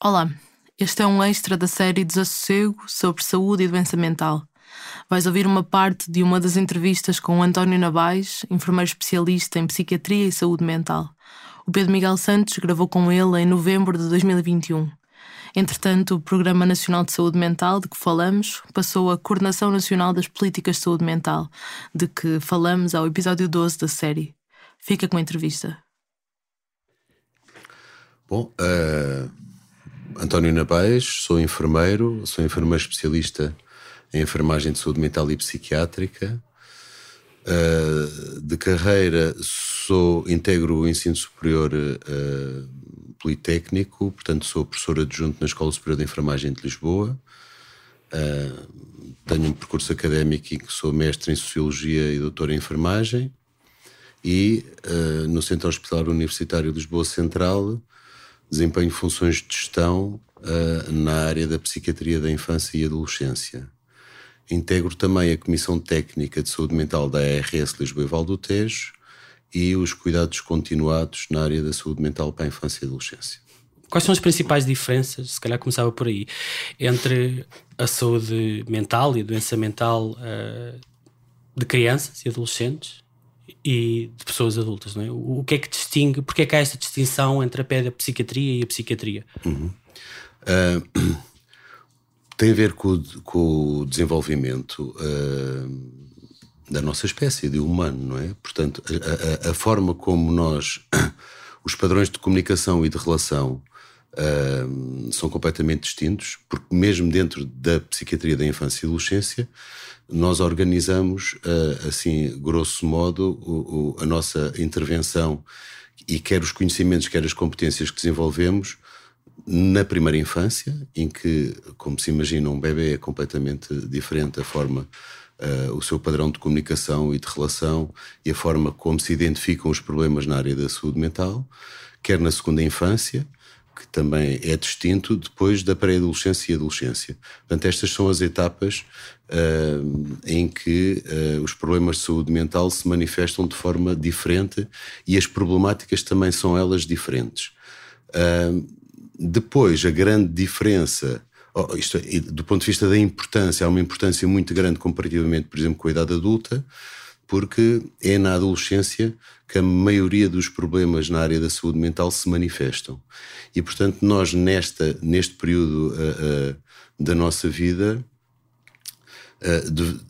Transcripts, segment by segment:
Olá, este é um extra da série Desassossego sobre saúde e doença mental. Vais ouvir uma parte de uma das entrevistas com o António Navais, enfermeiro especialista em psiquiatria e saúde mental. O Pedro Miguel Santos gravou com ele em novembro de 2021. Entretanto, o Programa Nacional de Saúde Mental, de que falamos, passou a Coordenação Nacional das Políticas de Saúde Mental, de que falamos ao episódio 12 da série. Fica com a entrevista. Bom, uh, António Nabais, sou enfermeiro, sou enfermeiro especialista em enfermagem de saúde mental e psiquiátrica. Uh, de carreira, sou integro o ensino superior uh, politécnico, portanto sou professor adjunto na Escola Superior de Enfermagem de Lisboa. Uh, tenho um percurso académico em que sou mestre em Sociologia e doutor em Enfermagem. E no Centro Hospitalar Universitário de Lisboa Central desempenho funções de gestão uh, na área da psiquiatria da infância e adolescência. Integro também a Comissão Técnica de Saúde Mental da ARS Lisboa e Val do Tejo e os cuidados continuados na área da saúde mental para a infância e adolescência. Quais são as principais diferenças, se calhar começava por aí, entre a saúde mental e a doença mental uh, de crianças e adolescentes e de pessoas adultas, não é? O, que é que distingue, porque é que há esta distinção entre a psiquiatria e a psiquiatria? Uhum. Uh, tem a ver com, com o desenvolvimento uh, da nossa espécie, de humano, não é? Portanto, a, a, a, forma como nós, os padrões de comunicação e de relação uh, são completamente distintos, porque mesmo dentro da psiquiatria da infância e adolescência, nós organizamos, uh, assim, grosso modo, a nossa intervenção e quer os conhecimentos, quer as competências que desenvolvemos na primeira infância, em que, como se imagina, um bebê é completamente diferente a forma, uh, o seu padrão de comunicação e de relação e a forma como se identificam os problemas na área da saúde mental, quer na segunda infância, que também é distinto depois da pré-adolescência e adolescência. Portanto, estas são as etapas uh, em que uh, os problemas de saúde mental se manifestam de forma diferente e as problemáticas também são elas diferentes. Uh, depois, a grande diferença, oh, isto, é, do ponto de vista da importância, há uma importância muito grande comparativamente, por exemplo, com a idade adulta, porque é na adolescência que a maioria dos problemas na área da saúde mental se manifestam. E, portanto, nós, nesta, neste período uh, uh, da nossa vida, uh, de,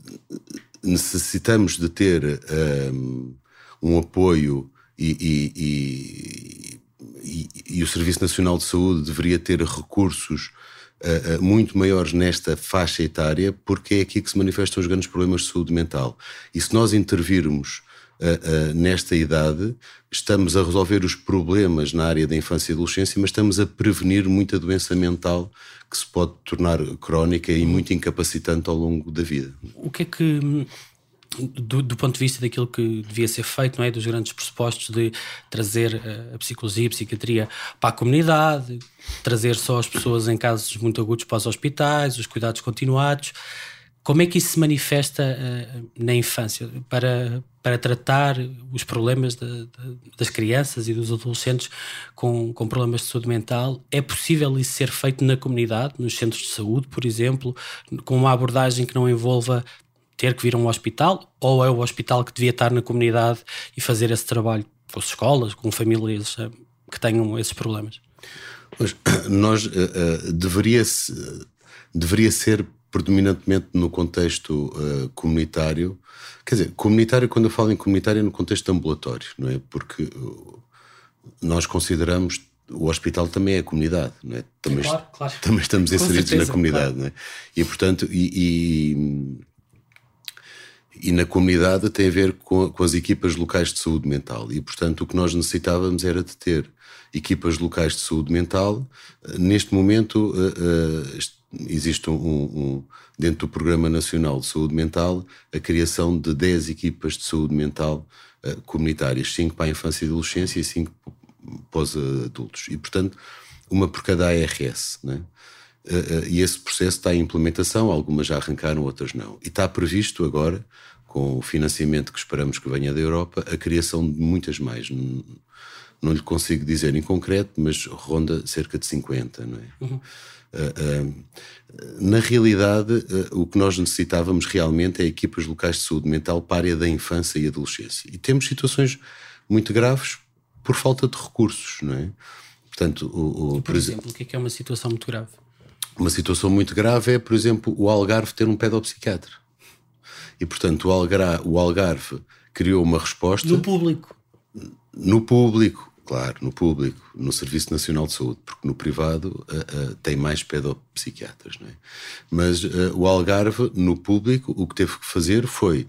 necessitamos de ter um apoio e, e, e, e, o Serviço Nacional de Saúde deveria ter recursos uh, muito maiores nesta faixa etária, porque é aqui que se manifestam os grandes problemas de saúde mental. E se nós intervirmos uh, uh, nesta idade, estamos a resolver os problemas na área da infância e adolescência, mas estamos a prevenir muita doença mental que se pode tornar crónica e muito incapacitante ao longo da vida. O que é que do, do, ponto de vista daquilo que devia ser feito, não é? Dos grandes pressupostos de trazer eh, a psicologia a psiquiatria para a comunidade, trazer só as pessoas em casos muito agudos para os hospitais, os cuidados continuados. Como é que isso se manifesta uh, na infância para, para tratar os problemas de, de, das crianças e dos adolescentes com, com problemas de saúde mental? É possível isso ser feito na comunidade, nos centros de saúde, por exemplo, com uma abordagem que não envolva ter que vir a um hospital ou é o hospital que devia estar na comunidade e fazer esse trabalho com as escolas, com famílias eh, que tenham esses problemas? Mas nós uh, uh, deveria, -se, deveria ser predominantemente no contexto uh, comunitário. Quer dizer, comunitário, quando eu falo em comunitário, é no contexto ambulatório, não é? Porque nós consideramos o hospital também é a comunidade, não é? Também, claro, claro. também estamos inseridos na comunidade, claro. não é? E portanto, e, e e na comunidade tem a ver com, com, as equipas locais de saúde mental. E, portanto, o que nós necessitávamos era de ter equipas locais de saúde mental. Neste momento, uh, uh, existe um, um, dentro do Programa Nacional de Saúde Mental, a criação de 10 equipas de saúde mental comunitárias, 5 para a infância e adolescência e 5 para os adultos. E, portanto, uma por cada ARS, né? Uh, e esse processo está em implementação, algumas já arrancaram, outras não. E está previsto agora, com o financiamento que esperamos que venha da Europa, a criação de muitas mais. não lhe consigo dizer em concreto, mas ronda cerca de 50, não é? Uhum. Uh, uh, na realidade, o que nós necessitávamos realmente é equipas locais de saúde mental para a área da infância e adolescência. E temos situações muito graves por falta de recursos, não é? Portanto, o, o, por, por exemplo, o que é, que é uma situação muito grave? Uma situação muito grave é, por exemplo, o Algarve ter um pedopsiquiatra. E, portanto, o Algarve, o Algarve criou uma resposta. No público. No público, claro, no público, no Serviço Nacional de Saúde, porque no privado uh, uh, tem mais pedopsiquiatras, não é? Mas uh, o Algarve, no público, o que teve que fazer foi.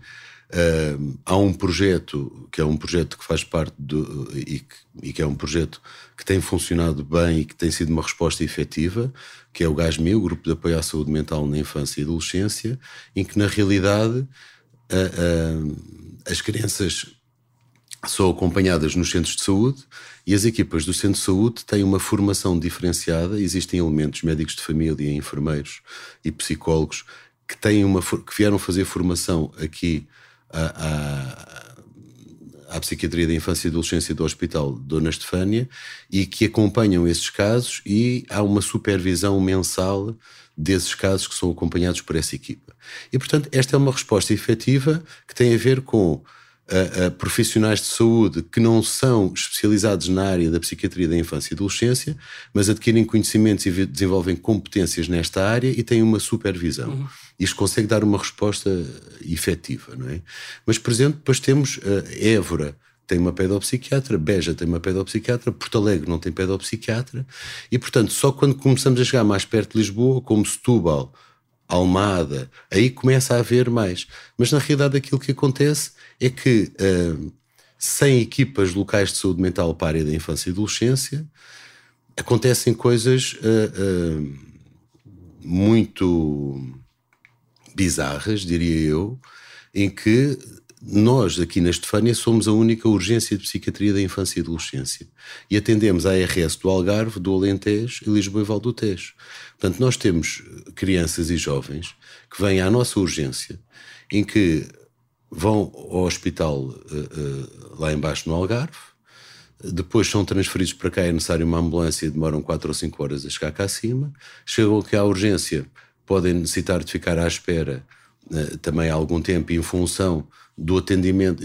há um projeto que é um projeto que faz parte do, e, que, e que é um projeto que tem funcionado bem e que tem sido uma resposta efetiva, que é o GASME, o Grupo de Apoio à Saúde Mental na Infância e Adolescência, em que na realidade as crianças são acompanhadas nos centros de saúde e as equipas do centro de saúde têm uma formação diferenciada. Existem elementos médicos de família, enfermeiros e psicólogos que, têm uma, que vieram fazer formação aqui à, à, Psiquiatria da Infância e Adolescência do Hospital Dona Estefânia e que acompanham esses casos e há uma supervisão mensal desses casos que são acompanhados por essa equipa. E, portanto, esta é uma resposta efetiva que tem a ver com a, a profissionais de saúde que não são especializados na área da psiquiatria da infância e adolescência, mas adquirem conhecimentos e desenvolvem competências nesta área e têm uma supervisão. Uhum. Isto consegue dar uma resposta efetiva, não é? Mas, por exemplo, depois temos uh, Évora, tem uma pedopsiquiatra, Beja tem uma pedopsiquiatra, Porto Alegre não tem pedopsiquiatra, e portanto, só quando começamos a chegar mais perto de Lisboa, como Setúbal, Almada, aí começa a haver mais. Mas na realidade aquilo que acontece é que uh, sem equipas locais de saúde mental para a área da infância e adolescência, acontecem coisas uh, uh, muito bizarras, diria eu, em que nós aqui na Estefânia somos a única urgência de psiquiatria da infância e adolescência e atendemos a ARS do Algarve, do Alentejo e Lisboa e Val do Tejo. Portanto, nós temos crianças e jovens que vêm à nossa urgência em que vão ao hospital uh, uh, lá embaixo no Algarve, depois são transferidos para cá, é necessário uma ambulância, demoram 4 ou 5 horas a chegar cá acima, chegam aqui à urgência, podem necessitar de ficar à espera uh, também há algum tempo em função do atendimento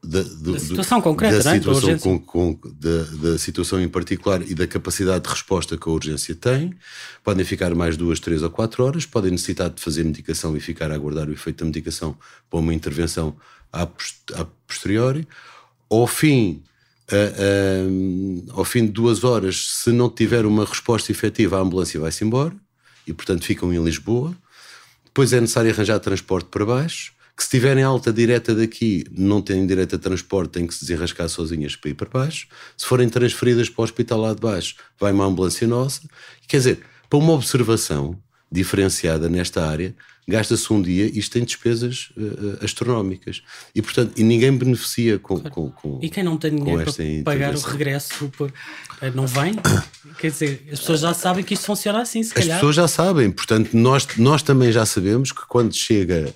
da, do, da situação concreta, da, situação é? com, com, da, da, situação em particular e da capacidade de resposta que a urgência tem. Podem ficar mais duas, três ou quatro horas, podem necessitar de fazer medicação e ficar a aguardar o efeito da medicação para uma intervenção a, a posteriori. Ao fim, a, a, ao fim de duas horas, se não tiver uma resposta efetiva, a ambulância vai-se embora e, portanto, ficam em Lisboa. Depois é necessário arranjar transporte para baixo que se tiverem alta direta daqui, não têm direito a transporte, têm que se desenrascar sozinhas para ir para baixo. Se forem transferidas para o hospital lá de baixo, vai uma ambulância nossa. Quer dizer, para uma observação diferenciada nesta área, gasta-se um dia e isto tem despesas uh, astronómicas. E, portanto, e ninguém beneficia com, claro. com, com E quem não tem dinheiro para pagar o regresso por, eh, não vem? Quer dizer, as pessoas já sabem que isto funciona assim, se calhar. As pessoas já sabem, portanto, nós, nós também já sabemos que quando chega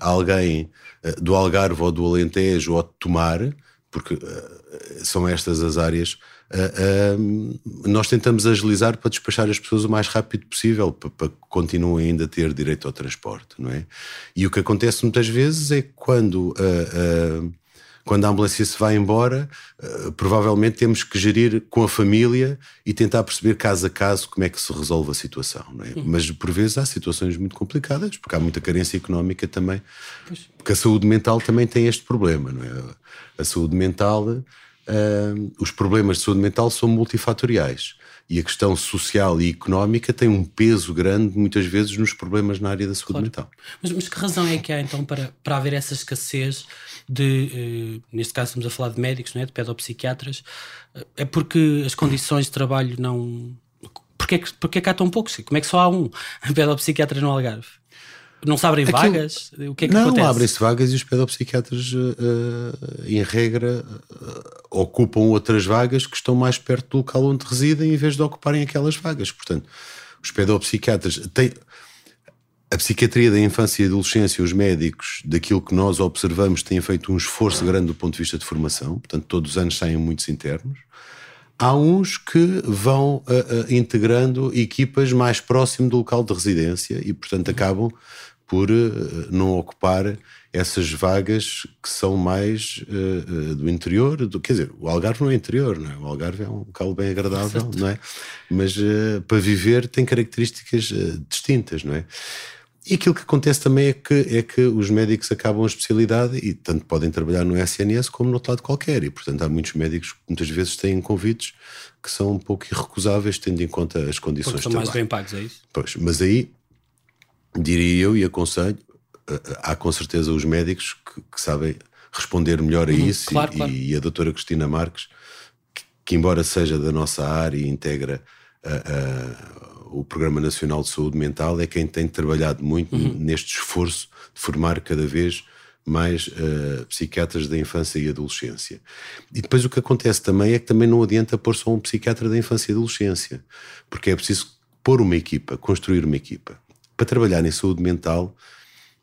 a, a alguém do Algarve ou do Alentejo ou de Tomar, porque são estas as áreas uh, nós tentamos agilizar para despachar as pessoas o mais rápido possível, para, para, que continuem ainda a ter direito ao transporte, não é? E o que acontece muitas vezes é que quando, uh, quando a ambulância se vai embora, provavelmente temos que gerir com a família e tentar perceber caso a caso como é que se resolve a situação, não é? Mas por vezes há situações muito complicadas, porque há muita carência económica também, porque a saúde mental também tem este problema, não é? A saúde mental uh, os problemas de saúde mental são multifatoriais. E a questão social e económica tem um peso grande, muitas vezes, nos problemas na área da saúde claro. mental. Mas, mas, que razão é que há, então, para, para haver essa escassez de, uh, neste caso estamos a falar de médicos, não é? de pedopsiquiatras, é porque as condições de trabalho não... Porquê, porquê é que há tão poucos? Como é que só há um pedopsiquiatra no Algarve? Não se abrem Aquilo... vagas? O que é que não, acontece? Não, abrem-se vagas e os pedopsiquiatras, uh, em regra, uh, ocupam outras vagas que estão mais perto do local onde residem em vez de ocuparem aquelas vagas. Portanto, os pedopsiquiatras têm. a psiquiatria da infância e adolescência, os médicos, daquilo que nós observamos, têm feito um esforço grande do ponto de vista de formação, portanto, todos os anos saem muitos internos. Há uns que vão uh, uh, integrando equipas mais próximo do local de residência e, portanto, acabam por uh, não ocupar essas vagas que são mais do interior. Do, quer dizer, o Algarve não é interior, não é? o Algarve é um local bem agradável, não é? Mas para viver tem características distintas, não é? E aquilo que acontece também é que, é que os médicos acabam a especialidade e tanto podem trabalhar no SNS como no outro lado qualquer. E, portanto, há muitos médicos que muitas vezes têm convites que são um pouco irrecusáveis, tendo em conta as condições Porque são mais bem pagos, é isso? Pois, mas aí, diria eu e aconselho, eh, eh, há com certeza os médicos que, que sabem responder melhor a uhum, isso claro, e, claro. e, a doutora Cristina Marques, que, que, embora seja da nossa área e integra a, a o Programa Nacional de Saúde Mental é quem tem trabalhado muito uhum. neste esforço de formar cada vez mais uh, psiquiatras da infância e adolescência. E depois o que acontece também é que também não adianta pôr só um psiquiatra da infância e adolescência, porque é preciso pôr uma equipa, construir uma equipa. Para trabalhar em saúde mental,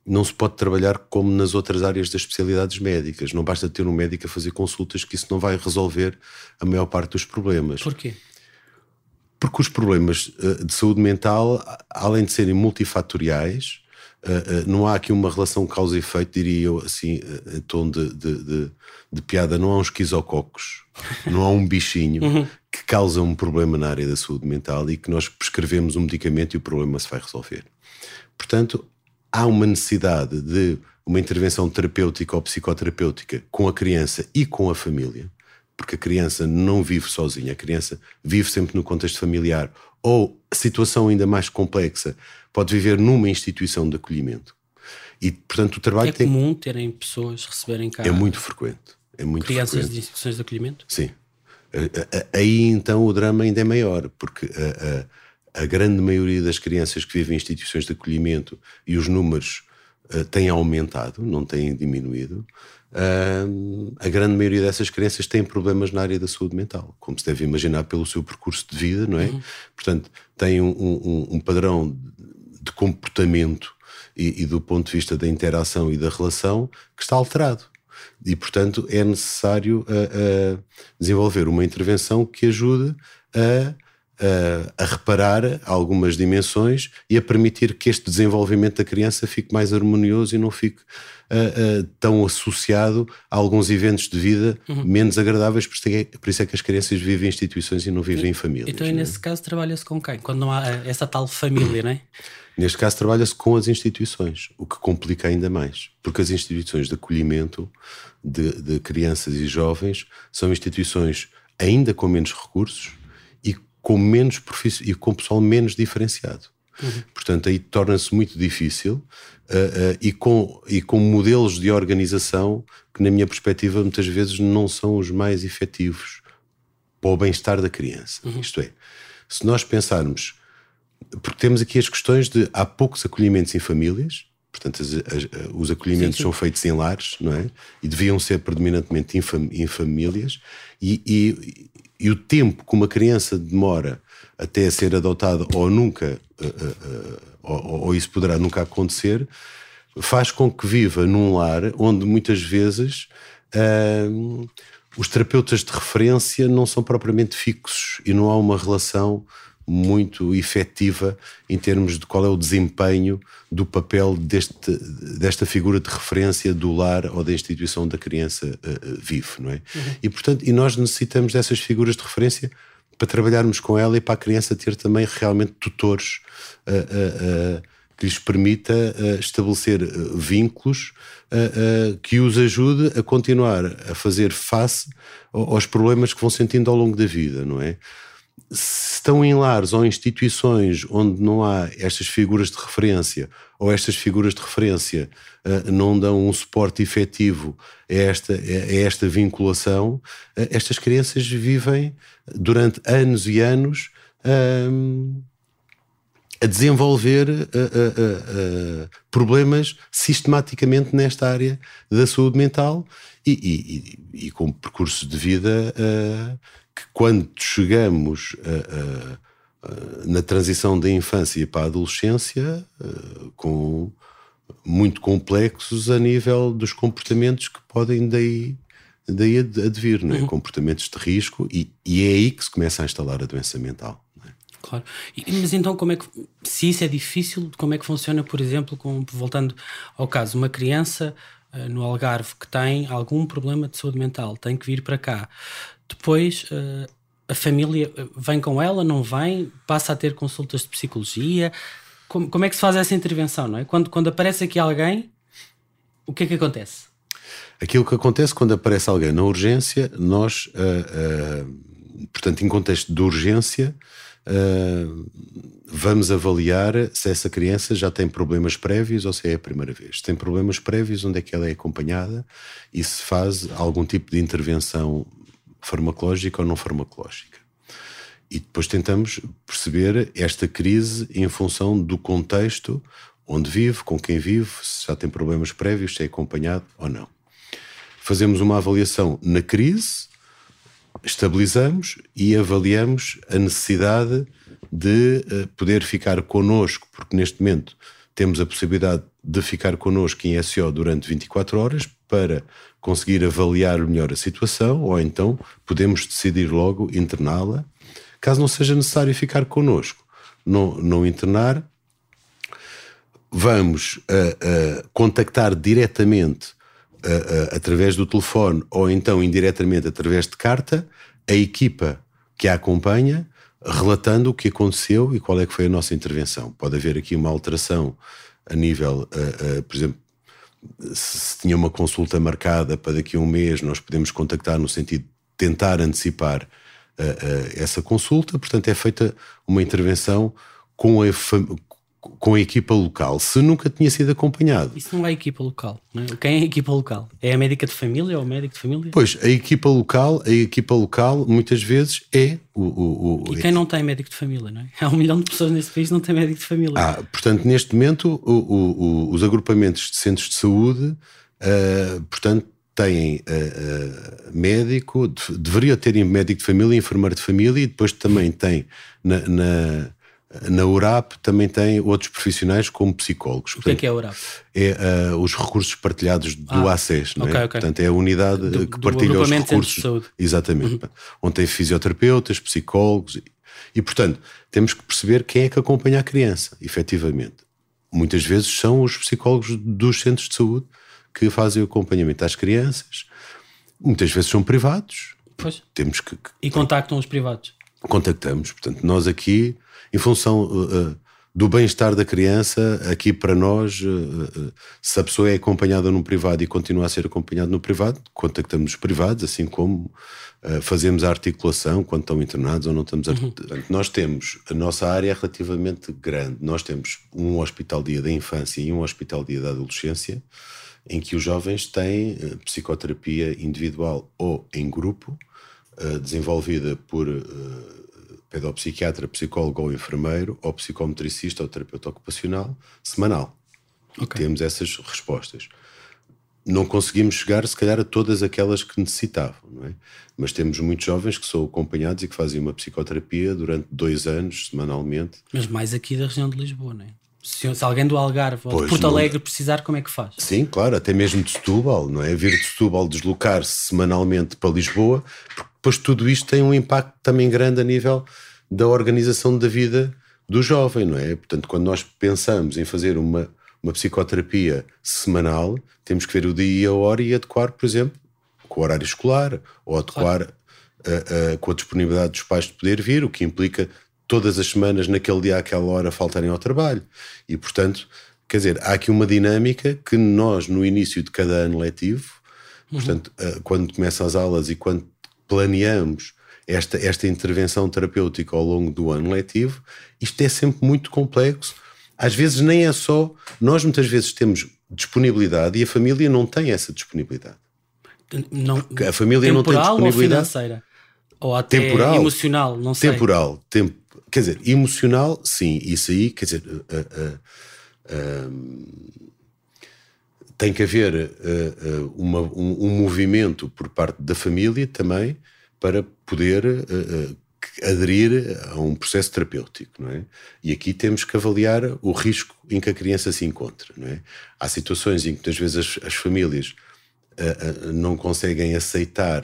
não se pode trabalhar como nas outras áreas das especialidades médicas. Não basta ter um médico a fazer consultas que isso não vai resolver a maior parte dos problemas. Porquê? Porque os problemas uh, de saúde mental, além de serem multifatoriais, uh, uh, não há aqui uma relação causa e efeito, diria eu assim, em tom de, de, de, de, piada, não há uns esquizococos, não há um bichinho uhum. que causa um problema na área da saúde mental e que nós prescrevemos um medicamento e o problema se vai resolver. Portanto, há uma necessidade de uma intervenção terapêutica ou psicoterapêutica com a criança e com a família porque a criança não vive sozinha, a criança vive sempre no contexto familiar, ou a situação ainda mais complexa, pode viver numa instituição de acolhimento. E, portanto, o trabalho é tem... comum terem pessoas receberem cá... É muito frequente. É muito crianças frequente. de instituições de acolhimento? Sim. Aí, então, o drama ainda é maior, porque a, a, a grande maioria das crianças que vivem em instituições de acolhimento e os números uh, têm aumentado, não têm diminuído, Uh, a grande maioria dessas crianças tem problemas na área da saúde mental, como se deve imaginar pelo seu percurso de vida, não é? Uhum. Portanto, tem um, um, um, padrão de comportamento e, e, do ponto de vista da interação e da relação que está alterado. E, portanto, é necessário uh, desenvolver uma intervenção que ajude a a, a reparar algumas dimensões e a permitir que este desenvolvimento da criança fique mais harmonioso e não fique uh, uh, tão associado a alguns eventos de vida uhum. menos agradáveis, por isso, é, por isso, é, que as crianças vivem em instituições e não vivem e, em famílias. Então, nesse caso, trabalha-se com quem? Quando não há essa tal família, não é? Neste caso, trabalha-se com as instituições, o que complica ainda mais, porque as instituições de acolhimento de, de crianças e jovens são instituições ainda com menos recursos com menos e com pessoal menos diferenciado. Uhum. Portanto, aí torna-se muito difícil uh, uh, e, com, e com modelos de organização que, na minha perspectiva, muitas vezes não são os mais efetivos para o bem-estar da criança. Uhum. Isto é, se nós pensarmos, porque temos aqui as questões de há poucos acolhimentos em famílias, portanto, as, as, os acolhimentos sim, sim. são feitos em lares, não é? E deviam ser predominantemente em, fam, em famílias, e, e, e o tempo que uma criança demora até ser adotada ou nunca, uh, uh, uh, ou, ou, isso poderá nunca acontecer, faz com que viva num lar onde muitas vezes os terapeutas de referência não são propriamente fixos e não há uma relação muito efetiva em termos de qual é o desempenho do papel deste, desta figura de referência do lar ou da instituição da criança uh, vive, não é? Uhum. E portanto, e nós necessitamos dessas figuras de referência para trabalharmos com ela e para a criança ter também realmente tutores uh, uh, que lhes permita estabelecer vínculos que os ajude a continuar a fazer face aos problemas que vão sentindo ao longo da vida, não é? Se estão em lares ou instituições onde não há estas figuras de referência ou estas figuras de referência uh, não dão um suporte efetivo a esta, a esta vinculação, uh, estas crianças vivem durante anos e anos uh, a desenvolver problemas sistematicamente nesta área da saúde mental e, e, e, e com percursos de vida que quando chegamos a, na transição da infância para a adolescência com muito complexos a nível dos comportamentos que podem daí, daí advir, não é? Uhum. comportamentos de risco, e, e, é aí que se começa a instalar a doença mental. É? Claro. E, mas então, como é que, se isso é difícil, como é que funciona, por exemplo, com, voltando ao caso, uma criança uh, no Algarve que tem algum problema de saúde mental, tem que vir para cá. Depois, uh, a família eh, vem com ela, não vem, passa a ter consultas de psicologia, como, como é que se faz essa intervenção, não é? Quando, quando aparece aqui alguém, o que é que acontece? Aquilo que acontece quando aparece alguém na urgência, nós, uh, uh, portanto, em contexto de urgência, uh, vamos avaliar se essa criança já tem problemas prévios ou se é a primeira vez. Se tem problemas prévios, onde é que ela é acompanhada e se faz algum tipo de intervenção farmacológica ou não farmacológica e depois tentamos perceber esta crise em função do contexto onde vive, com quem vive, se já tem problemas prévios, se é acompanhado ou não. Fazemos uma avaliação na crise, estabilizamos e avaliamos a necessidade de uh, poder ficar connosco, porque neste momento temos a possibilidade de ficar connosco em SO durante 24 horas para conseguir avaliar melhor a situação, ou então podemos decidir logo interná-la caso não seja necessário ficar connosco, não, não internar, vamos uh, uh, contactar diretamente uh, através do telefone ou então indiretamente através de carta a equipa que a acompanha, relatando o que aconteceu e qual é que foi a nossa intervenção. Pode haver aqui uma alteração a nível, por exemplo, se tinha uma consulta marcada para daqui a um mês, nós podemos contactar no sentido de tentar antecipar essa consulta, portanto é feita uma intervenção com a, com a equipa local, se nunca tinha sido acompanhado. Isso não é equipa local, não é? Quem é a equipa local? É a médica de família ou o médico de família? Pois, a equipa local, a equipa local muitas vezes é o... o, o e quem não tem médico de família, não é? Há um milhão de pessoas nesse país que não tem médico de família. Ah, portanto, neste momento, o, os agrupamentos de centros de saúde, uh, portanto, têm uh, uh, médico, de, deveria ter médico de família, enfermeiro de família, e depois também tem na, na, na URAP também tem outros profissionais como psicólogos. O que é que é a URAP? É uh, os recursos partilhados do ah, ACES, não é? Okay, okay. Portanto, é a unidade do, que partilha os recursos. De saúde. Exatamente. Uhum. Onde tem fisioterapeutas, psicólogos e, e, portanto, temos que perceber quem é que acompanha a criança, efetivamente. Muitas vezes são os psicólogos dos centros de saúde que fazem o acompanhamento às crianças. Muitas vezes são privados. Pois. Temos que, que e contactam os privados? Contactamos. Portanto, nós aqui, em função uh, do bem-estar da criança, aqui para nós, uh, se a pessoa é acompanhada num privado e continua a ser acompanhada no privado, contactamos os privados, assim como fazemos a articulação quando estão internados ou não estamos. Uhum. Nós temos, a nossa área é relativamente grande. Nós temos um hospital-dia da infância e um hospital-dia da adolescência em que os jovens têm psicoterapia individual ou em grupo, desenvolvida por pedopsiquiatra, psicólogo ou enfermeiro, ou psicometricista ou terapeuta ocupacional, semanal. Okay. E temos essas respostas. Não conseguimos chegar, se calhar, a todas aquelas que necessitavam, não é? Mas temos muitos jovens que são acompanhados e que fazem uma psicoterapia durante dois anos, semanalmente. Mas mais aqui da região de Lisboa, não é? Se, se, alguém do Algarve ou de Porto não... Alegre precisar, como é que faz? Sim, claro, até mesmo de Setúbal, não é? Vir de Setúbal deslocar-se semanalmente para Lisboa, porque depois tudo isto tem um impacto também grande a nível da organização da vida do jovem, não é? Portanto, quando nós pensamos em fazer uma, uma psicoterapia semanal, temos que ver o dia e a hora e adequar, por exemplo, com o horário escolar, ou adequar claro. a, a, com a disponibilidade dos pais de poder vir, o que implica todas as semanas, naquele dia, àquela hora, faltarem ao trabalho. E, portanto, quer dizer, há aqui uma dinâmica que nós, no início de cada ano letivo, uhum. portanto, eh, quando começam as aulas e quando planeamos esta, esta intervenção terapêutica ao longo do ano letivo, isto é sempre muito complexo. Às vezes nem é só, nós muitas vezes temos disponibilidade e a família não tem essa disponibilidade. Não, a família não tem disponibilidade. Ou financeira? Ou até temporal, emocional, não sei. Temporal, tempo, Quer dizer, emocional, sim, isso aí, quer dizer, uh, uh, uh, tem que haver uma, um, um, movimento por parte da família também para poder aderir a um processo terapêutico, não é? E aqui temos que avaliar o risco em que a criança se encontra, não é? Há situações em que muitas vezes as, as famílias não conseguem aceitar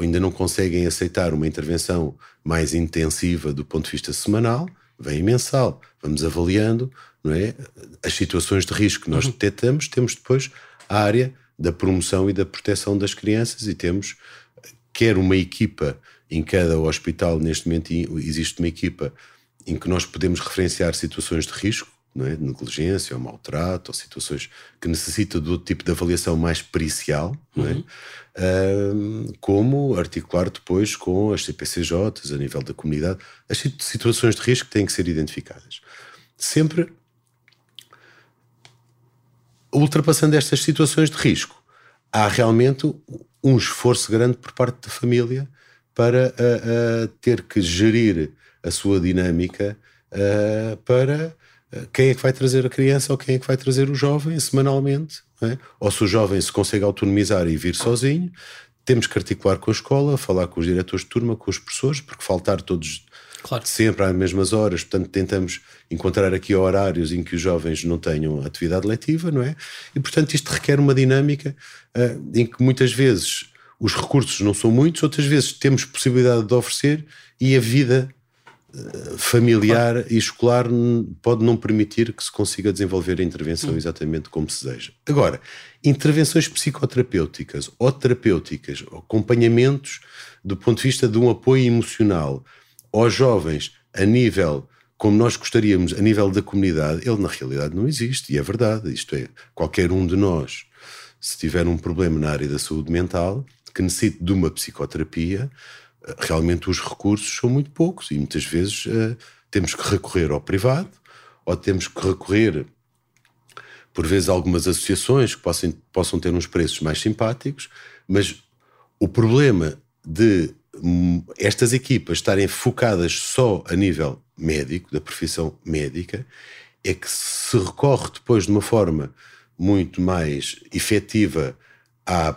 ainda não conseguem aceitar uma intervenção mais intensiva do ponto de vista semanal, vem mensal, vamos avaliando, não é? As situações de risco que nós uhum. detectamos, temos depois a área da promoção e da proteção das crianças e temos quer uma equipa em cada hospital, neste momento, existe uma equipa em que nós podemos referenciar situações de risco, não é? de negligência ou maltrato, ou situações que necessitam de outro tipo de avaliação mais pericial, não é? Uhum. como articular depois com as CPCJs a nível da comunidade. As situações de risco têm que ser identificadas. Sempre ultrapassando estas situações de risco, há realmente um esforço grande por parte da família para uh, uh, ter que gerir a sua dinâmica uh, para quem é que vai trazer a criança ou quem é que vai trazer o jovem semanalmente, é? ou se o jovem se consegue autonomizar e vir sozinho, temos que articular com a escola, falar com os diretores de turma, com os professores, porque faltar todos claro. sempre às mesmas horas, portanto tentamos encontrar aqui horários em que os jovens não tenham atividade letiva, não é? E portanto isto requer uma dinâmica uh, em que muitas vezes os recursos não são muitos, outras vezes temos possibilidade de oferecer e a vida familiar e escolar pode não permitir que se consiga desenvolver a intervenção exatamente como se deseja. Agora, intervenções psicoterapêuticas ou terapêuticas, acompanhamentos do ponto de vista de um apoio emocional aos jovens a nível como nós gostaríamos, a nível da comunidade, ele na realidade não existe, e é verdade. Isto é, qualquer um de nós, se tiver um problema na área da saúde mental, que necessite de uma psicoterapia, realmente os recursos são muito poucos e muitas vezes uh, temos que recorrer ao privado ou temos que recorrer, por vezes, a algumas associações que possam, possam ter uns preços mais simpáticos, mas o problema de hum, estas equipas estarem focadas só a nível médico, da profissão médica, é que se recorre depois de uma forma muito mais efetiva à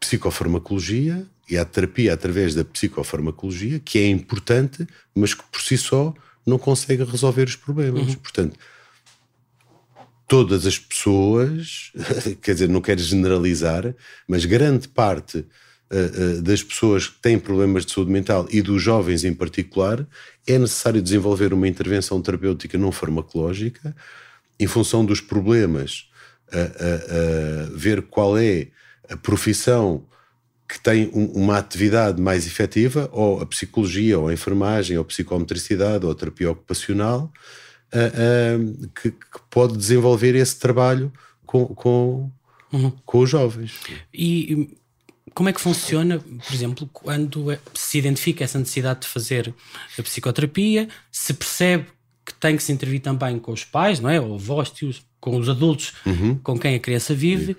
psicofarmacologia e à terapia através da psicofarmacologia, que é importante, mas que por si só não consegue resolver os problemas. Uhum. Portanto, todas as pessoas, quer dizer, não quero generalizar, mas grande parte uh, uh, das pessoas que têm problemas de saúde mental e dos jovens em particular, é necessário desenvolver uma intervenção terapêutica não farmacológica em função dos problemas, uh, ver qual é a profissão que tem um, uma atividade mais efetiva, ou a psicologia, ou a enfermagem, ou a psicometricidade, ou a terapia ocupacional, que, que, pode desenvolver esse trabalho com, com, uhum. com os jovens. E como é que funciona, por exemplo, quando se identifica essa necessidade de fazer a psicoterapia, se percebe que tem que se intervir também com os pais, não é? Ou avós, tios, com os adultos uhum. com quem a criança vive.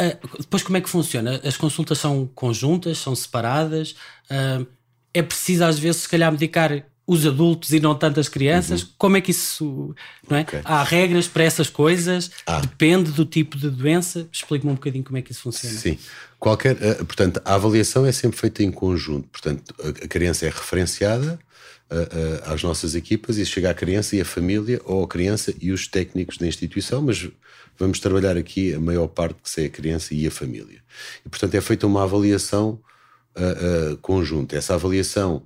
Uh, depois, como é que funciona? As consultas são conjuntas, são separadas? Uh, é preciso, às vezes, se calhar, medicar os adultos e não tantas crianças. Uhum. Como é que isso. Não é? Okay. Há regras para essas coisas? Ah. Depende do tipo de doença? Explique-me um bocadinho como é que isso funciona. Sim. Qualquer, eh, portanto, a avaliação é sempre feita em conjunto. Portanto, a criança é referenciada às nossas equipas e chega a criança e a família, ou a criança e os técnicos da instituição, mas vamos trabalhar aqui a maior parte que é a criança e a família. E, portanto, é feita uma avaliação uh, conjunta. Essa avaliação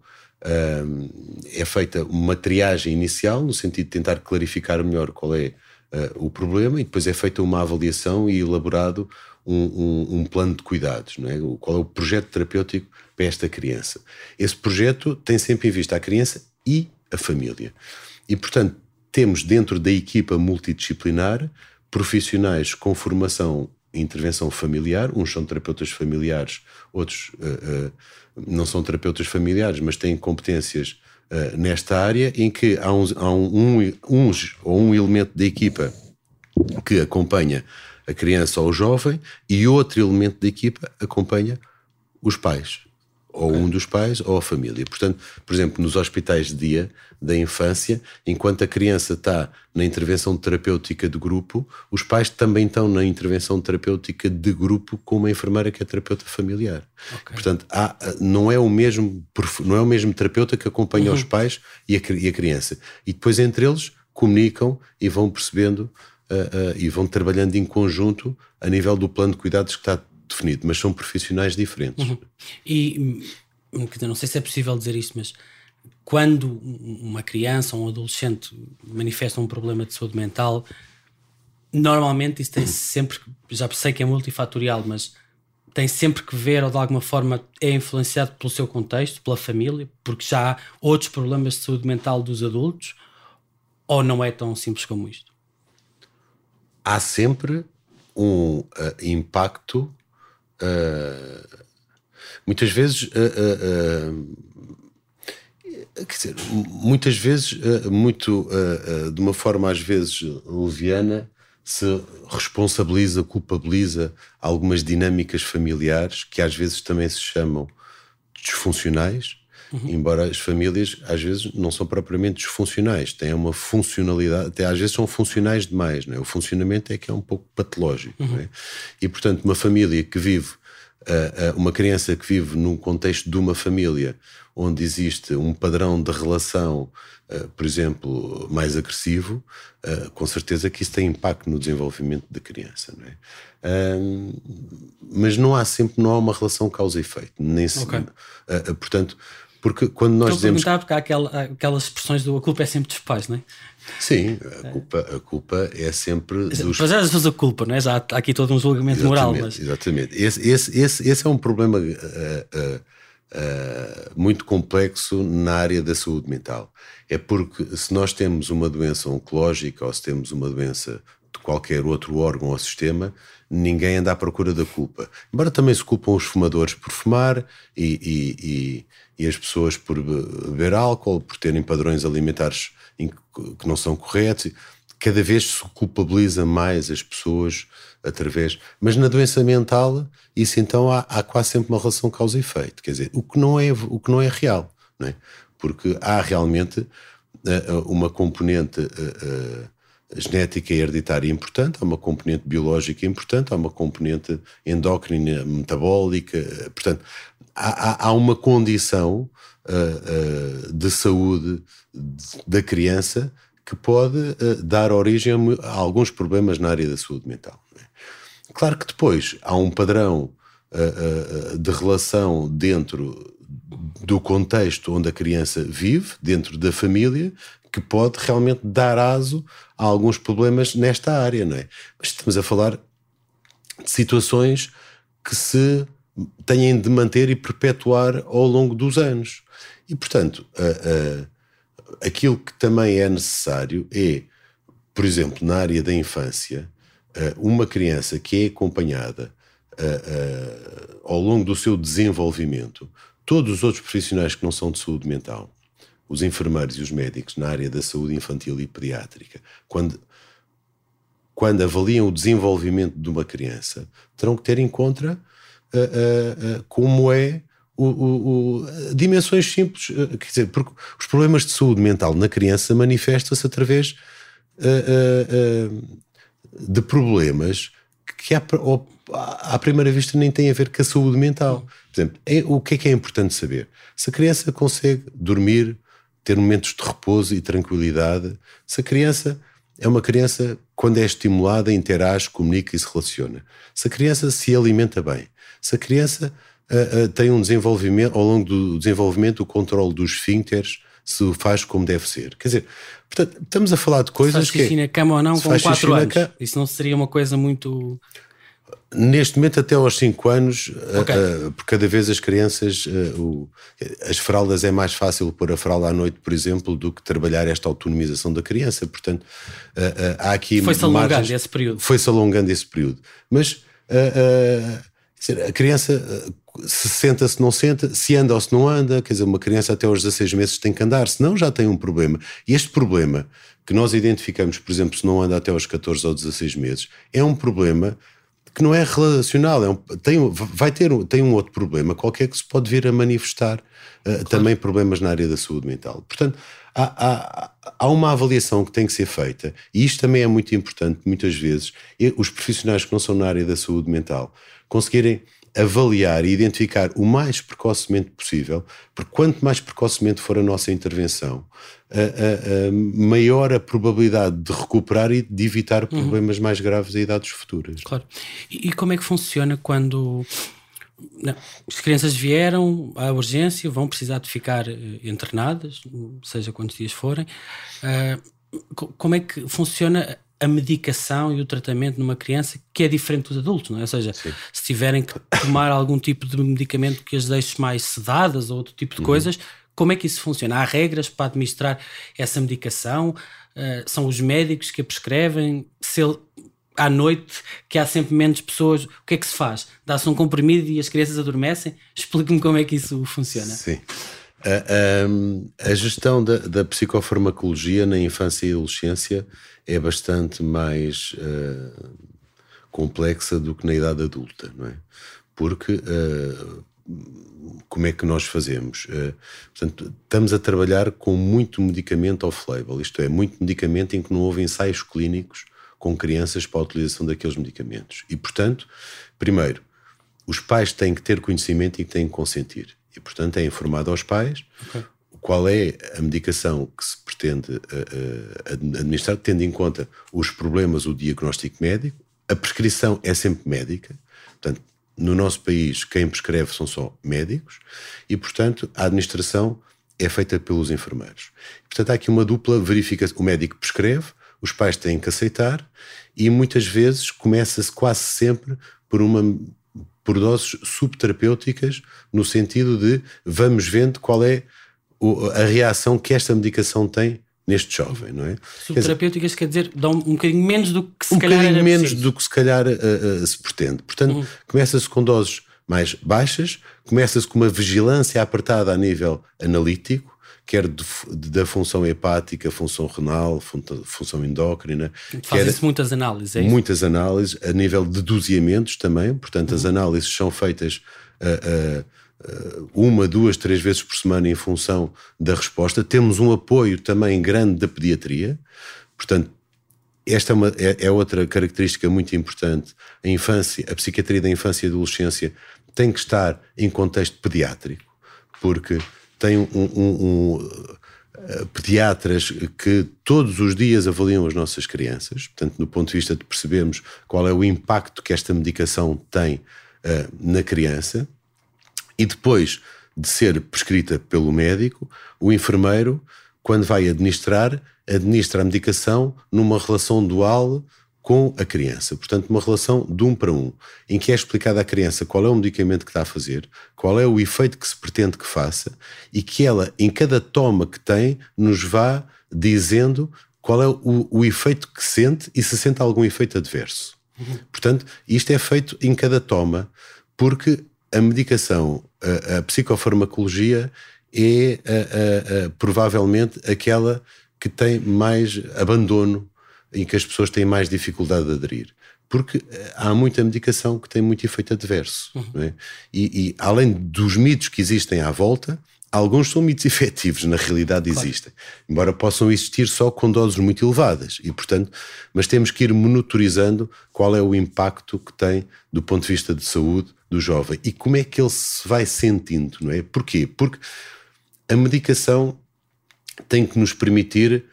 é feita uma triagem inicial, no sentido de tentar clarificar melhor qual é uh, o problema, e depois é feita uma avaliação e elaborado um, um, um, plano de cuidados, não é? qual é o projeto terapêutico para esta criança. Esse projeto tem sempre em vista a criança e a família. E, portanto, temos dentro da equipa multidisciplinar profissionais com formação em intervenção familiar, uns são terapeutas familiares, outros uh, uh, não são terapeutas familiares, mas têm competências uh, nesta área, em que há, uns, há um, uns ou um elemento da equipa que acompanha a criança ou o jovem e outro elemento da equipa acompanha os pais ou um dos pais ou a família. Portanto, por exemplo, nos hospitais de dia da infância, enquanto a criança está na intervenção terapêutica de grupo, os pais também estão na intervenção terapêutica de grupo com uma enfermeira que é terapeuta familiar. Okay. Portanto, há, não, é o mesmo, não é o mesmo terapeuta que acompanha uhum. os pais e a, e a, criança. E depois, entre eles, comunicam e vão percebendo uh, uh, e vão trabalhando em conjunto a nível do plano de cuidados que está definido, mas são profissionais diferentes. Uhum. E hum, não sei se é possível dizer isto, mas quando uma criança ou um adolescente manifesta um problema de saúde mental, normalmente isso tem sempre, já sei que é multifatorial, mas tem sempre que ver ou de alguma forma é influenciado pelo seu contexto, pela família, porque já há outros problemas de saúde mental dos adultos, ou não é tão simples como isto? Há sempre um uh, impacto, uh, muitas vezes. Uh, quer dizer, muitas vezes, muito, de uma forma às vezes leviana, se responsabiliza, culpabiliza algumas dinâmicas familiares que às vezes também se chamam disfuncionais, uhum. embora as famílias às vezes não são propriamente disfuncionais, têm uma funcionalidade, até às vezes são funcionais demais, não é? o funcionamento é que é um pouco patológico. Uhum. É? E portanto, uma família que vive, uma criança que vive num contexto de uma família onde existe um padrão de relação, uh, por exemplo, mais agressivo, com certeza que isso tem impacto no desenvolvimento da criança, não é? Mas não há sempre, não há uma relação causa e efeito. Nem okay. portanto, porque quando nós Estou dizemos. porque há aquela, aquelas expressões do a culpa é sempre dos pais, não é? Sim, a culpa, a culpa é sempre dos... Mas é às vezes a culpa, não é? Já há aqui todo um julgamento exatamente, moral. Mas... Exatamente. Esse, esse, esse, esse é um problema uh, uh, uh, muito complexo na área da saúde mental. É porque se nós temos uma doença oncológica ou se temos uma doença de qualquer outro órgão ou sistema, ninguém anda à procura da culpa. Embora também se culpam os fumadores por fumar e, e, e, e as pessoas por beber álcool, por terem padrões alimentares que não são corretos. Cada vez se culpabiliza mais as pessoas através. Mas na doença mental, isso então há, há quase sempre uma relação causa e efeito. Quer dizer, o que não é, o que não é real, não é? Porque há realmente uh, uma componente uh, uh, genética e hereditária importante, há uma componente biológica importante, há uma componente endócrina, metabólica, portanto, há, há uma condição de saúde da criança que pode dar origem a alguns problemas na área da saúde mental. Claro que depois há um padrão uh, uh, de relação dentro do contexto onde a criança vive, dentro da família, que pode realmente dar aso a alguns problemas nesta área, não é? Mas estamos a falar de situações que se têm de manter e perpetuar ao longo dos anos. E, portanto, uh, uh, aquilo que também é necessário é, por exemplo, na área da infância, uma criança que é acompanhada uh, ao longo do seu desenvolvimento, todos os outros profissionais que não são de saúde mental, os enfermeiros e os médicos na área da saúde infantil e pediátrica, quando, quando avaliam o desenvolvimento de uma criança, terão que ter em conta como é o, o, o, dimensões simples, quer dizer, porque os problemas de saúde mental na criança manifestam-se através uh, uh, de problemas que à, à primeira vista nem têm a ver com a saúde mental. Por exemplo, é, o que é que é importante saber? Se a criança consegue dormir, ter momentos de repouso e tranquilidade, se a criança é uma criança, quando é estimulada, interage, comunica e se relaciona. Se a criança se alimenta bem, se a criança uh, uh, tem um desenvolvimento, ao longo do desenvolvimento, o controle dos esfíncteres se faz como deve ser. Quer dizer, portanto, estamos a falar de coisas se faz que. Se na cama ou não com 4 anos. Isso não seria uma coisa muito. Neste momento, até aos 5 anos, okay. uh, uh, por cada vez as crianças, uh, o, as fraldas é mais fácil pôr a fralda à noite, por exemplo, do que trabalhar esta autonomização da criança. Portanto, há aqui. Foi-se alongando esse período. Foi-se alongando esse período. Mas a criança se senta, se não senta, se anda ou se não anda, quer dizer, uma criança até aos 16 meses tem que andar, senão já tem um problema. E este problema que nós identificamos, por exemplo, se não anda até aos 14 ou 16 meses, é um problema que não é relacional, é um, tem, vai ter um, tem um outro problema qualquer que se pode vir a manifestar uh, claro. também problemas na área da saúde mental. Portanto, há, há, há, uma avaliação que tem que ser feita, e isto também é muito importante, muitas vezes, os profissionais que não são na área da saúde mental conseguirem avaliar e identificar o mais precocemente possível, porque quanto mais precocemente for a nossa intervenção, a, a, a maior a probabilidade de recuperar e de evitar uhum. problemas uhum. mais graves a idades futuras. Claro. E, e como é que funciona quando não, as crianças vieram à urgência, vão precisar de ficar uh, internadas, seja quantos dias forem? Uh, como é que funciona a medicação e o tratamento numa criança que é diferente dos adultos, não é? Ou seja, Sim. se tiverem que tomar algum tipo de medicamento que as deixe mais sedadas ou outro tipo de uhum. coisas, como é que isso funciona? Há regras para administrar essa medicação? Uh, são os médicos que a prescrevem? Se ele, à noite, que há sempre menos pessoas, o que é que se faz? Dá-se um comprimido e as crianças adormecem? Explique-me como é que isso funciona. Sim. A, a, a gestão da, da, psicofarmacologia na infância e adolescência é bastante mais uh, complexa do que na idade adulta, não é? Porque uh, como é que nós fazemos? Uh, portanto, estamos a trabalhar com muito medicamento off-label, isto é, muito medicamento em que não houve ensaios clínicos com crianças para a utilização daqueles medicamentos. E, portanto, primeiro, os pais têm que ter conhecimento e têm que consentir. E, portanto, é informado aos pais okay. qual é a medicação que se pretende uh, administrar, tendo em conta os problemas, o diagnóstico médico. A prescrição é sempre médica. Portanto, no nosso país, quem prescreve são só médicos e, portanto, a administração é feita pelos enfermeiros. Portanto, há aqui uma dupla verificação. O médico prescreve, os pais têm que aceitar e muitas vezes começa-se quase sempre por uma por doses subterapêuticas, no sentido de vamos vendo qual é a reação que esta medicação tem neste jovem, não é? Subterapêuticas quer dizer, quer dizer dão um bocadinho menos do que se um calhar Um bocadinho menos preciso. do que se calhar uh, uh, se pretende. Portanto, uhum. começa-se com doses mais baixas, começa-se com uma vigilância apertada a nível analítico, quer de, de, da função hepática, função renal, função endócrina. Fazem-se muitas análises, é Muitas análises, a nível de doseamentos também, portanto, uhum. as análises são feitas uh, uh, uma, duas, três vezes por semana em função da resposta. Temos um apoio também grande da pediatria, portanto, esta é, uma, é, é outra característica muito importante. A infância, a psiquiatria da infância e adolescência tem que estar em contexto pediátrico, porque tem um, um, um uh, pediatras que todos os dias avaliam as nossas crianças, portanto, do ponto de vista de percebermos qual é o impacto que esta medicação tem uh, na criança, e depois de ser prescrita pelo médico, o enfermeiro, quando vai administrar, administra a medicação numa relação dual com a criança. Portanto, uma relação de um para um, em que é explicado à criança qual é o medicamento que está a fazer, qual é o efeito que se pretende que faça e que ela, em cada toma que tem, nos vá dizendo qual é o, o efeito que sente e se sente algum efeito adverso. Uhum. Portanto, isto é feito em cada toma, porque a medicação, a, a psicofarmacologia é a, a, provavelmente aquela que tem mais abandono em que as pessoas têm mais dificuldade de aderir. Porque eh, há muita medicação que tem muito efeito adverso. Uhum. É? E, e, além dos mitos que existem à volta, alguns são mitos efetivos, na realidade claro. existem. Embora possam existir só com doses muito elevadas. E, portanto, mas temos que ir monitorizando qual é o impacto que tem do ponto de vista de saúde do jovem e como é que ele se vai sentindo, não é? Porquê? Porque a medicação tem que nos permitir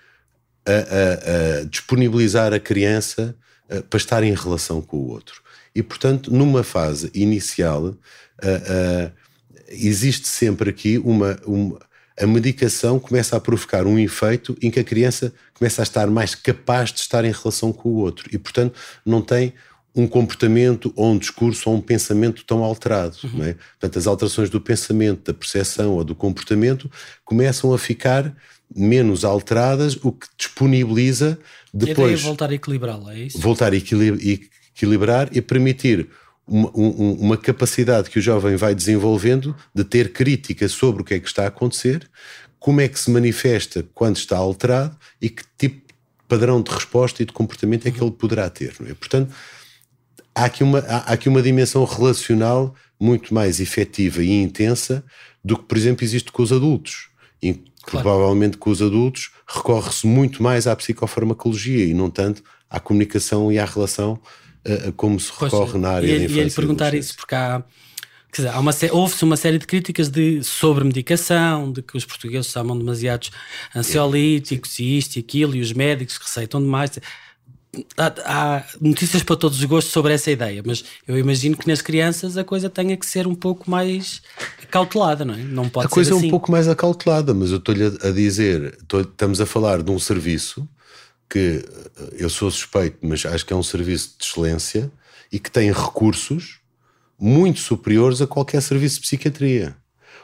a, a, a disponibilizar a criança a, para estar em relação com o outro. E, portanto, numa fase inicial, existe sempre aqui uma, uma, A medicação começa a provocar um efeito em que a criança começa a estar mais capaz de estar em relação com o outro. E, portanto, não tem um comportamento ou um discurso ou um pensamento tão alterado. Uhum. É? Portanto, as alterações do pensamento, da percepção ou do comportamento começam a ficar menos alteradas, o que disponibiliza depois. A ideia é voltar a equilibrá-la, é isso? Voltar a equilibrar e permitir uma, uma, capacidade que o jovem vai desenvolvendo de ter crítica sobre o que é que está a acontecer, como é que se manifesta quando está alterado e que tipo de padrão de resposta e de comportamento é que ele poderá ter. É? Portanto, há aqui uma, há aqui uma dimensão relacional muito mais efetiva e intensa do que, por exemplo, existe com os adultos. E, claro. Provavelmente com os adultos recorre-se muito mais à psicofarmacologia e não tanto à comunicação e à relação uh, como se recorre pois, na área e, da infância. E perguntar isso, porque há, quer dizer, há uma, houve-se uma série de críticas de, sobre medicação, de que os portugueses tomam demasiados ansiolíticos é. e isto e aquilo, e os médicos receitam demais há, há, notícias para todos os gostos sobre essa ideia, mas eu imagino que nas crianças a coisa tenha que ser um pouco mais cautelada, não é? Não pode a coisa assim. é um pouco mais acautelada, mas eu estou-lhe a dizer, estou, estamos a falar de um serviço que eh, eu sou suspeito, mas acho que é um serviço de excelência e que tem recursos muito superiores a qualquer serviço de psiquiatria.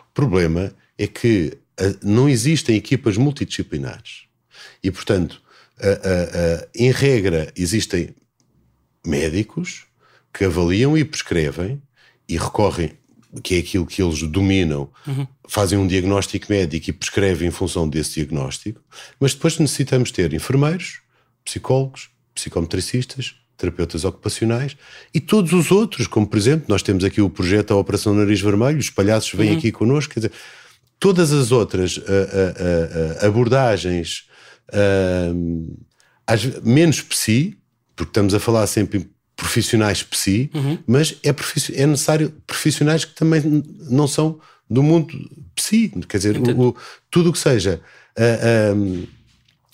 O problema é que eh, não existem equipas multidisciplinares e, portanto, em regra, existem médicos que avaliam e prescrevem e recorrem, que é aquilo que eles dominam, uhum. fazem um diagnóstico médico e prescrevem em função desse diagnóstico, mas depois necessitamos ter enfermeiros, psicólogos, psicometricistas, terapeutas ocupacionais e todos os outros, como por exemplo, nós temos aqui o projeto da Operação Nariz Vermelho, os palhaços vêm uhum. aqui connosco, quer dizer, todas as outras uh, uh, uh, abordagens uh, menos psi, porque estamos a falar sempre em profissionais psi, uhum. mas é, é, necessário profissionais que também não são do mundo psi, quer dizer, o, o, tudo o que seja uh,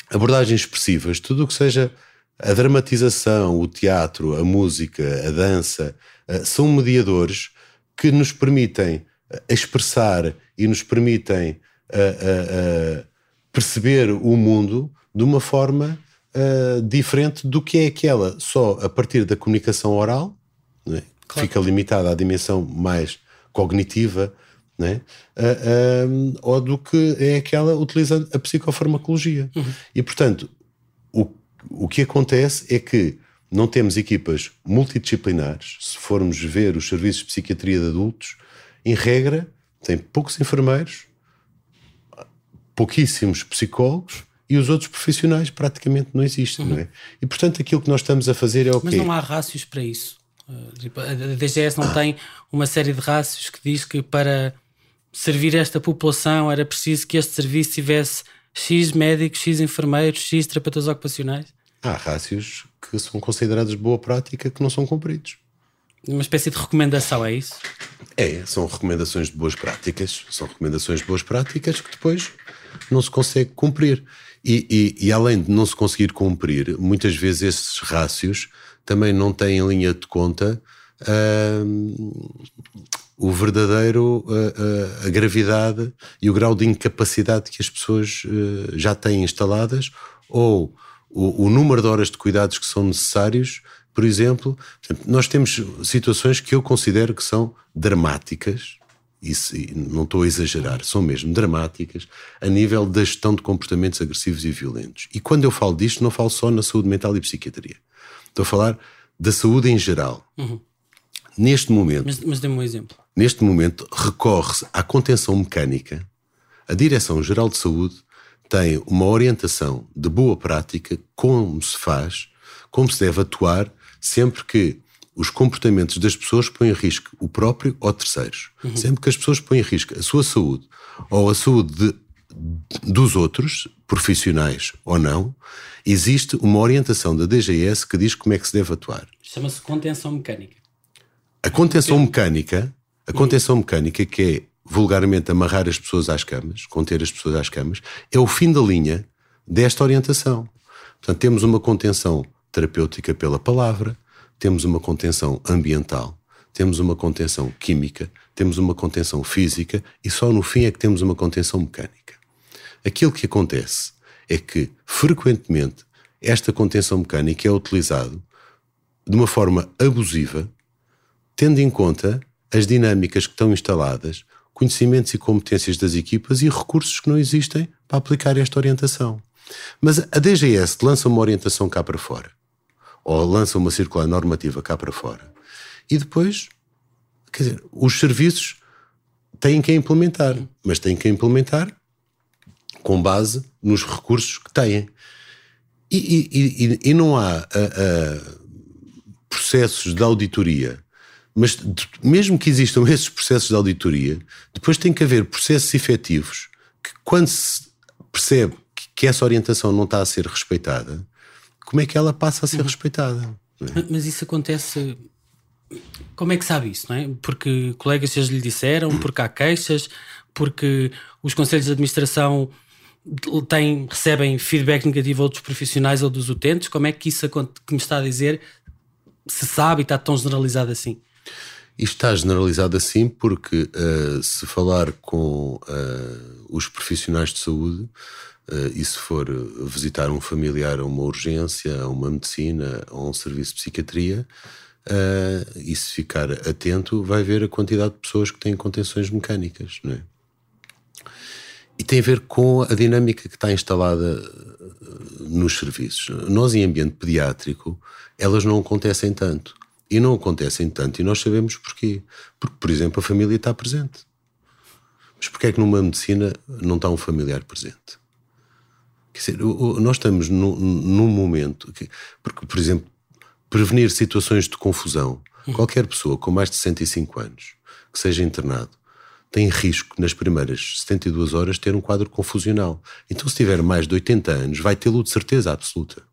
abordagens expressivas, tudo o que seja a dramatização, o teatro, a música, a dança, uh, são mediadores que nos permitem expressar e nos permitem uh, perceber o mundo de uma forma uh, diferente do que é aquela só a partir da comunicação oral, né? claro. fica limitada à dimensão mais cognitiva, né? Uh, ou do que é aquela utilizando a psicofarmacologia. Uhum. E, portanto, o, o que acontece é que não temos equipas multidisciplinares. Se formos ver os serviços de psiquiatria de adultos, em regra, tem poucos enfermeiros, pouquíssimos psicólogos e os outros profissionais praticamente não existem, uhum. não é? E portanto aquilo que nós estamos a fazer é o Mas quê? não há rácios para isso. Uh, tipo, a DGS não tem uma série de rácios que diz que para servir esta população era preciso que este serviço tivesse X médicos, X enfermeiros, X terapeutas ocupacionais? Há rácios que são considerados de boa prática que não são cumpridos. Uma espécie de recomendação, é isso? É, são recomendações de boas práticas. São recomendações de boas práticas que depois não se consegue cumprir. E, e, e, além de não se conseguir cumprir, muitas vezes esses rácios também não têm em linha de conta uh, o verdadeiro, uh, uh, a gravidade e o grau de incapacidade que as pessoas já têm instaladas ou o, o, número de horas de cuidados que são necessários. Por exemplo, nós temos situações que eu considero que são dramáticas, isso, não estou a exagerar, são mesmo dramáticas a nível da gestão de comportamentos agressivos e violentos. E quando eu falo disto, não falo só na saúde mental e psiquiatria. Estou a falar da saúde em geral. Uhum. Neste momento. Mas, mas dê-me um exemplo. Neste momento, recorre-se à contenção mecânica. A Direção-Geral de Saúde tem uma orientação de boa prática, como se faz, como se deve atuar sempre que os comportamentos das pessoas põem em risco o próprio ou terceiros. Uhum. Sempre que as pessoas põem em risco a sua saúde ou a saúde de, dos outros, profissionais ou não, existe uma orientação da DGS que diz como é que se deve atuar. Chama-se contenção mecânica. A contenção mecânica, a contenção mecânica que é vulgarmente amarrar as pessoas às camas, conter as pessoas às camas, é o fim da linha desta orientação. Portanto, temos uma contenção terapêutica pela palavra, temos uma contenção ambiental, temos uma contenção química, temos uma contenção física e só no fim é que temos uma contenção mecânica. Aquilo que acontece é que, frequentemente, esta contenção mecânica é utilizada de uma forma abusiva, tendo em conta as dinâmicas que estão instaladas, conhecimentos e competências das equipas e recursos que não existem para aplicar esta orientação. Mas a DGS lança uma orientação cá para fora ou lança uma circular normativa cá para fora. E depois, quer dizer, os serviços têm que implementar, mas têm que implementar com base nos recursos que têm. E, e, e, e não há, a, a, processos de auditoria, mas mesmo que existam esses processos de auditoria, depois tem que haver processos efetivos que, quando se percebe que essa orientação não está a ser respeitada, como é que ela passa a ser uhum. respeitada? É? Mas isso acontece. Como é que sabe isso, não é? Porque colegas já lhe disseram, porque há queixas, porque os conselhos de administração têm, recebem feedback negativo de outros profissionais ou dos utentes? Como é que isso que me está a dizer se sabe e está tão generalizado assim? Isto está generalizado assim porque uh, se falar com uh, os profissionais de saúde e se for visitar um familiar a uma urgência, a uma medicina, a um serviço de psiquiatria, e se ficar atento, vai ver a quantidade de pessoas que têm contenções mecânicas, não é? E tem a ver com a dinâmica que está instalada nos serviços. Nós, em ambiente pediátrico, elas não acontecem tanto. E não acontecem tanto, e nós sabemos porquê. Porque, por exemplo, a família está presente. Mas porquê é que numa medicina não está um familiar presente? Quer dizer, nós estamos num, num momento. Que, porque, por exemplo, prevenir situações de confusão. Qualquer pessoa com mais de 65 anos que seja internado tem risco nas primeiras 72 horas ter um quadro confusional. Então, se tiver mais de 80 anos, vai tê-lo de certeza absoluta.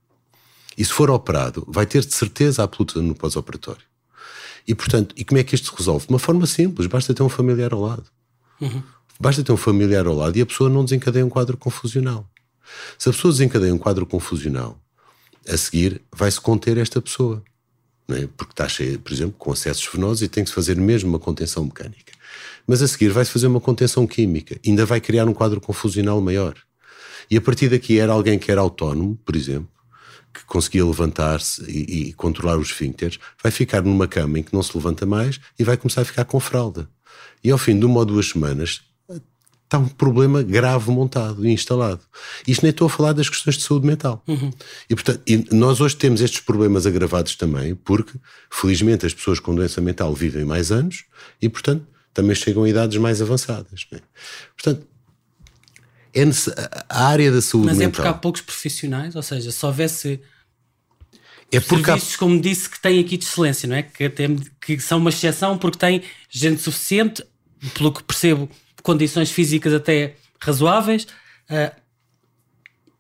E se for operado, vai ter de certeza absoluta no pós-operatório. E, portanto, e como é que isto se resolve? De uma forma simples, basta ter um familiar ao lado. Uhum. Basta ter um familiar ao lado e a pessoa não desencadeia um quadro confusional. Se a pessoa desencadeia um quadro confusional, a seguir vai-se conter esta pessoa. É? Porque está cheia, por exemplo, com acessos venosos e tem que se fazer mesmo uma contenção mecânica. Mas a seguir vai-se fazer uma contenção química. Ainda vai criar um quadro confusional maior. E a partir daqui era alguém que era autónomo, por exemplo, que conseguia levantar-se e, e, controlar os esfíncteres, vai ficar numa cama em que não se levanta mais e vai começar a ficar com fralda. E ao fim de uma ou duas semanas está um problema grave montado e instalado. Isto nem estou a falar das questões de saúde mental. Uhum. E, portanto, e nós hoje temos estes problemas agravados também porque, felizmente, as pessoas com doença mental vivem mais anos e, portanto, também chegam a idades mais avançadas. É? Portanto, é a área da saúde Mas mental. Mas é porque há poucos profissionais, ou seja, se houvesse é porque serviços, há... como disse, que têm aqui de excelência, não é? Que, tem, que são uma exceção porque têm gente suficiente, pelo que percebo, condições físicas até razoáveis, uh,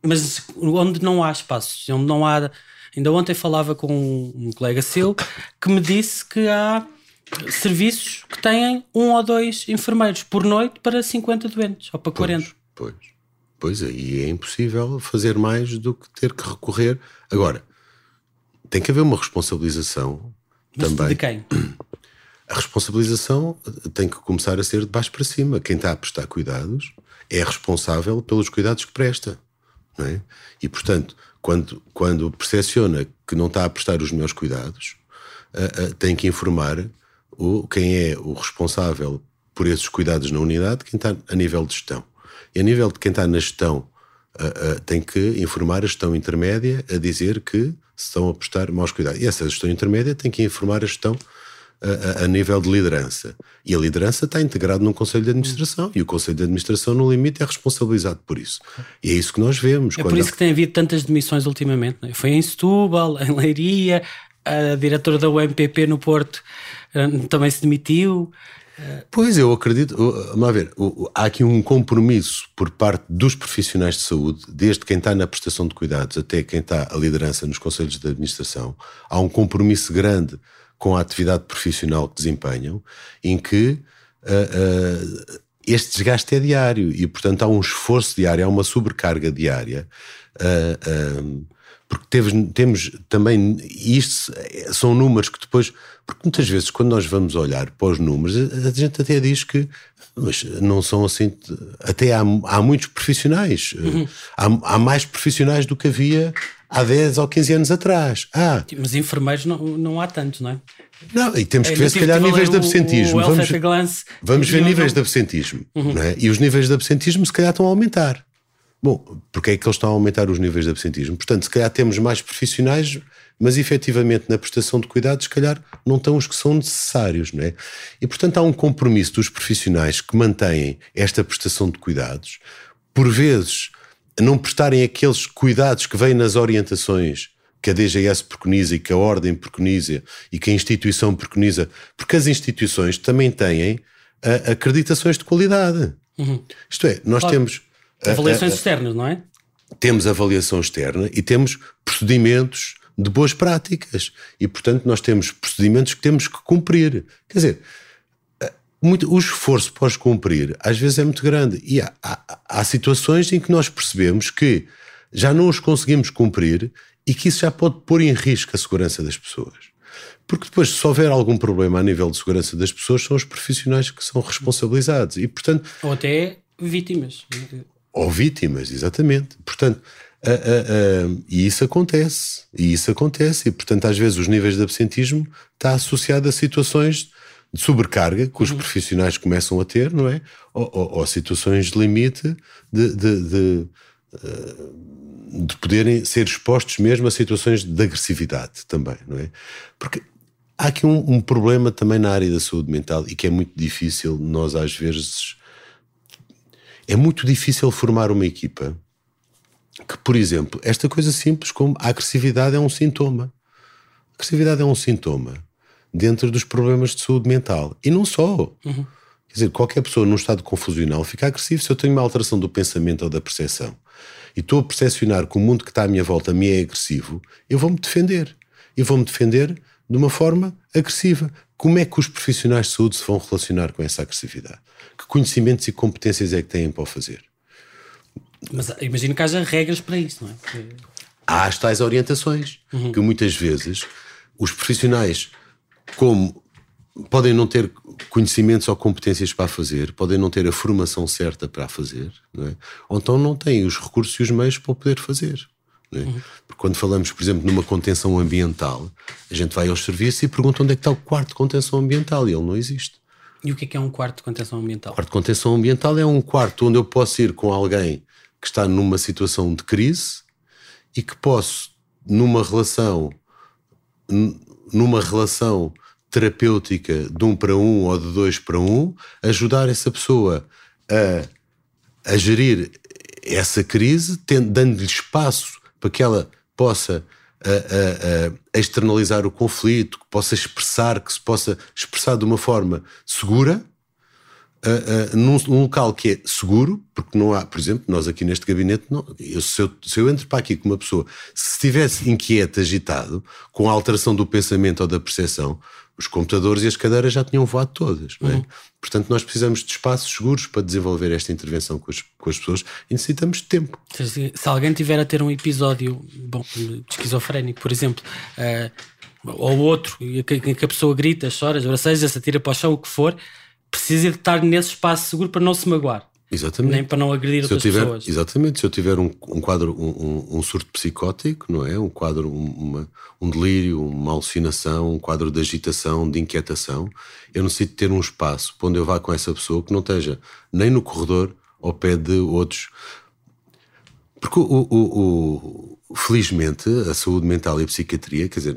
mas onde não há espaços, onde não há. Ainda ontem falava com um colega seu que me disse que há serviços que têm um ou dois enfermeiros por noite para 50 doentes ou para 40. Pois, pois aí é impossível fazer mais do que ter que recorrer. Agora, tem que haver uma responsabilização Mas também. De quem? A responsabilização tem que começar a ser de baixo para cima. Quem está a prestar cuidados é responsável pelos cuidados que presta. É? E, portanto, quando, quando percepciona que não está a prestar os melhores cuidados, uh, uh, tem que informar o, quem é o responsável por esses cuidados na unidade, quem está a nível de gestão. E a nível de quem está na gestão, uh, tem que informar a gestão intermédia a dizer que estão a prestar maus cuidados. E essa gestão intermédia tem que informar a gestão a, a, nível de liderança. E a liderança está integrada num Conselho de Administração e o Conselho de Administração, no limite, é responsabilizado por isso. E é isso que nós vemos. É por isso que tem havido tantas demissões ultimamente. É? Foi em Setúbal, em Leiria, a diretora da UMPP no Porto eh, também se demitiu. Pois, eu acredito. Vamos ver, há aqui um compromisso por parte dos profissionais de saúde, desde quem está na prestação de cuidados até quem está a liderança nos conselhos de administração. Há um compromisso grande com a atividade profissional que desempenham, em que uh, uh, este desgaste é diário e, portanto, há um esforço diário, há uma sobrecarga diária. Uh, porque teve, temos também, isto são números que depois, porque muitas vezes quando nós vamos olhar para os números, a, gente até diz que mas não são assim, até há, há muitos profissionais, uhum. há, há mais profissionais do que havia há 10 ou 15 anos atrás. Ah, mas enfermeiros não, não há tantos, não é? Não, e temos que ver se calhar níveis de absentismo. Vamos vamos ver níveis de absentismo. E os níveis de absentismo se calhar estão a aumentar. Bom, porque é que eles estão a aumentar os níveis de absentismo? Portanto, se calhar temos mais profissionais, mas efetivamente na prestação de cuidados, se calhar não estão os que são necessários, não é? E portanto há um compromisso dos profissionais que mantêm esta prestação de cuidados, por vezes não prestarem aqueles cuidados que vêm nas orientações que a DGS preconiza e que a Ordem preconiza e que a instituição preconiza, porque as instituições também têm uh, acreditações de qualidade. Uhum. Isto é, nós claro. temos. Avaliações externas, não é? Temos avaliação externa e temos procedimentos de boas práticas. E, portanto, nós temos procedimentos que temos que cumprir. Quer dizer, muito, o esforço para os cumprir às vezes é muito grande. E há, há, há situações em que nós percebemos que já não os conseguimos cumprir e que isso já pode pôr em risco a segurança das pessoas. Porque depois, se houver algum problema a nível de segurança das pessoas, são os profissionais que são responsabilizados. E, portanto, Ou até vítimas. Ou vítimas, exatamente. Portanto, uh, uh, uh, e isso acontece. E isso acontece. E, portanto, às vezes os níveis de absentismo está associado a situações de sobrecarga que os uhum. profissionais começam a ter, não é? Ou, ou, ou situações de limite de, de, de de poderem ser expostos mesmo a situações de agressividade também, não é? Porque há aqui um, um, problema também na área da saúde mental e que é muito difícil, nós às vezes. É muito difícil formar uma equipa que, por exemplo, esta coisa simples como a agressividade é um sintoma. A agressividade é um sintoma dentro dos problemas de saúde mental. E não só. Uhum. Quer dizer, qualquer pessoa num estado confusional fica agressivo se eu tenho uma alteração do pensamento ou da percepção e estou a percepcionar que o mundo que está à minha volta me é agressivo, eu vou-me defender. E vou-me defender de uma forma agressiva. Como é que os profissionais de saúde se vão relacionar com essa agressividade? Que conhecimentos e competências é que têm para o fazer? Mas imagino que haja regras para isso, não é? Há as tais orientações uhum. que muitas vezes os profissionais, como podem não ter conhecimentos ou competências para fazer, podem não ter a formação certa para fazer, é? ou então não têm os recursos e os meios para o poder fazer. É? Uhum. Porque quando falamos, por exemplo, numa contenção ambiental, a gente vai aos serviços e pergunta onde é que está o quarto de contenção ambiental e ele não existe. E o que é, que é um quarto de contenção ambiental? O quarto de contenção ambiental é um quarto onde eu posso ir com alguém que está numa situação de crise e que posso, numa relação, numa relação terapêutica de um para um ou de dois para um, ajudar essa pessoa a, a gerir essa crise, dando-lhe espaço para que ela possa a, a, externalizar o conflito, que possa expressar, que se possa expressar de uma forma segura, Uh, uh, num, num, local que é seguro, porque não há, por exemplo, nós aqui neste gabinete, não, eu, se, eu, se, eu, entro para aqui com uma pessoa, se estivesse inquieto, agitado, com a alteração do pensamento ou da percepção, os computadores e as cadeiras já tinham voado todas. É? Uhum. Portanto, nós precisamos de espaços seguros para desenvolver esta intervenção com as, com as pessoas e necessitamos de tempo. Se, se, alguém tiver a ter um episódio bom, esquizofrénico, por exemplo, uh, ou outro, em que, a pessoa grita, chora, seja, se atira para o chão, o que for, precisa de estar nesse espaço seguro para não se magoar. Exatamente. Nem para não agredir se outras tiver, pessoas. Exatamente. Se eu tiver um, um quadro, um, um, surto psicótico, não é? Um quadro, uma, um delírio, uma alucinação, um quadro de agitação, de inquietação, eu necessito ter um espaço para onde eu vá com essa pessoa que não esteja nem no corredor ao pé de outros. Porque, o, o, o felizmente, a saúde mental e a psiquiatria, quer dizer,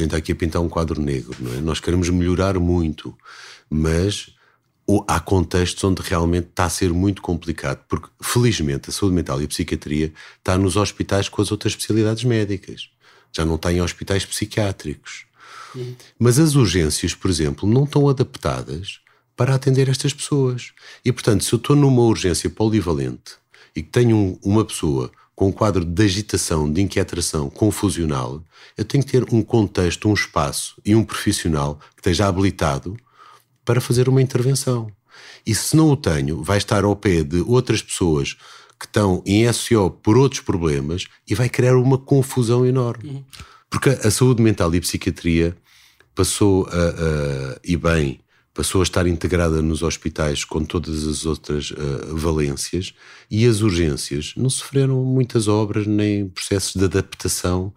tenta aqui pintar um quadro negro, não é? Nós queremos melhorar muito, mas há contextos onde realmente está a ser muito complicado, porque felizmente a saúde mental e a psiquiatria está nos hospitais com as outras especialidades médicas, já não está em hospitais psiquiátricos. Uhum. Mas as urgências, por exemplo, não estão adaptadas para atender estas pessoas. E portanto, se eu estou numa urgência polivalente e que tenho uma pessoa com um quadro de agitação, de inquietação confusional, eu tenho que ter um contexto, um espaço e um profissional que esteja habilitado para fazer uma intervenção. E se não o tenho, vai estar ao pé de outras pessoas que estão em SO por outros problemas e vai criar uma confusão enorme. Porque a saúde mental e a psiquiatria passou a, a, e bem, passou a estar integrada nos hospitais com todas as outras uh, valências e as urgências não sofreram muitas obras nem processos de adaptação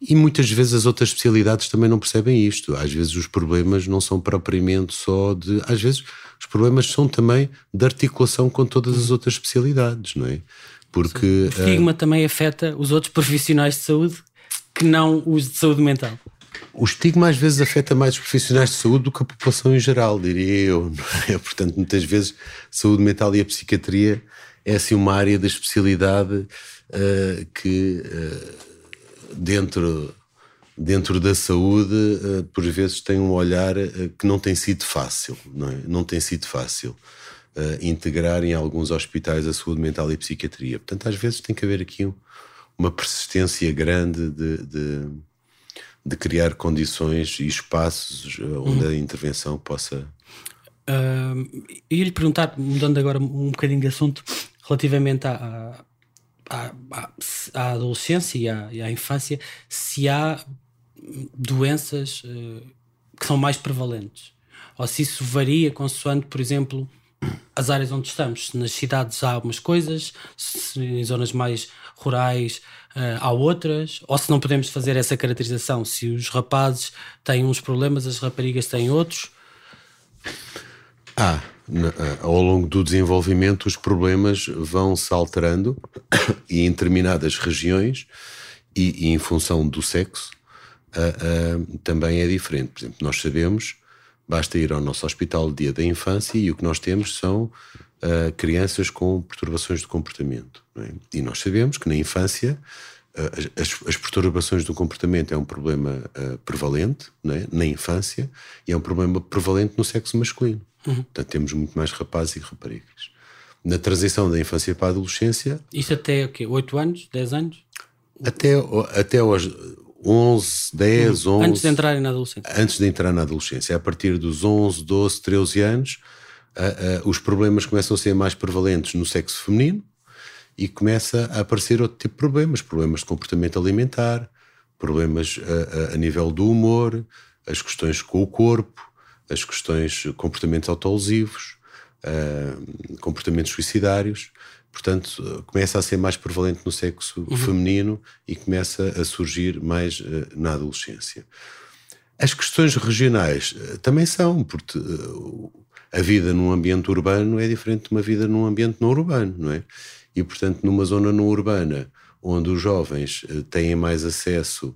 e muitas vezes as outras especialidades também não percebem isto. Às vezes os problemas não são propriamente só de. Às vezes os problemas são também de articulação com todas as outras especialidades, não é? Porque. O estigma uh, também afeta os outros profissionais de saúde que não os de saúde mental. O estigma às vezes afeta mais os profissionais de saúde do que a população em geral, diria eu. É? Portanto, muitas vezes saúde mental e a psiquiatria é assim uma área da especialidade uh, que. Uh, dentro, dentro da saúde, uh, por vezes tem um olhar que não tem sido fácil, não é? Não tem sido fácil integrar em alguns hospitais a saúde mental e psiquiatria. Portanto, às vezes tem que haver aqui um, uma persistência grande de, de, de, criar condições e espaços onde uhum. a intervenção possa. Uh, eu ia lhe perguntar, mudando agora um bocadinho de assunto, relativamente à, à, à, à adolescência e à, e à, infância, se há doenças uh, que são mais prevalentes. Ou se isso varia consoante, por exemplo, as áreas onde estamos. Se nas cidades há algumas coisas, se em zonas mais rurais uh, há outras, ou se não podemos fazer essa caracterização, se os rapazes têm uns problemas, as raparigas têm outros. Ah, ao longo do desenvolvimento, os problemas vão se alterando e em determinadas regiões e, e em função do sexo uh, uh, também é diferente. Por exemplo, nós sabemos, basta ir ao nosso hospital de dia da infância e o que nós temos são uh, crianças com perturbações de comportamento. É? E nós sabemos que na infância as, as, perturbações do comportamento é um problema prevalente é? na infância e é um problema prevalente no sexo masculino. Uhum. Portanto, temos muito mais rapazes e raparigas. Na transição da infância para a adolescência. Isto até o quê? 8 anos? 10 anos? Até, até aos 11, 10, uhum. 11. Antes de entrarem na adolescência. Antes de entrar na adolescência. A partir dos 11, 12, 13 anos, uh, uh, os problemas começam a ser mais prevalentes no sexo feminino e começa a aparecer outro tipo de problemas. Problemas de comportamento alimentar, problemas uh, a nível do humor, as questões com o corpo, as questões comportamentos autolesivos, uh, comportamentos suicidários. Portanto, começa a ser mais prevalente no sexo uhum. feminino e começa a surgir mais uh, na adolescência. As questões regionais uh, também são, porque a vida num ambiente urbano é diferente de uma vida num ambiente não urbano, não é? E, portanto, numa zona não urbana, onde os jovens têm mais acesso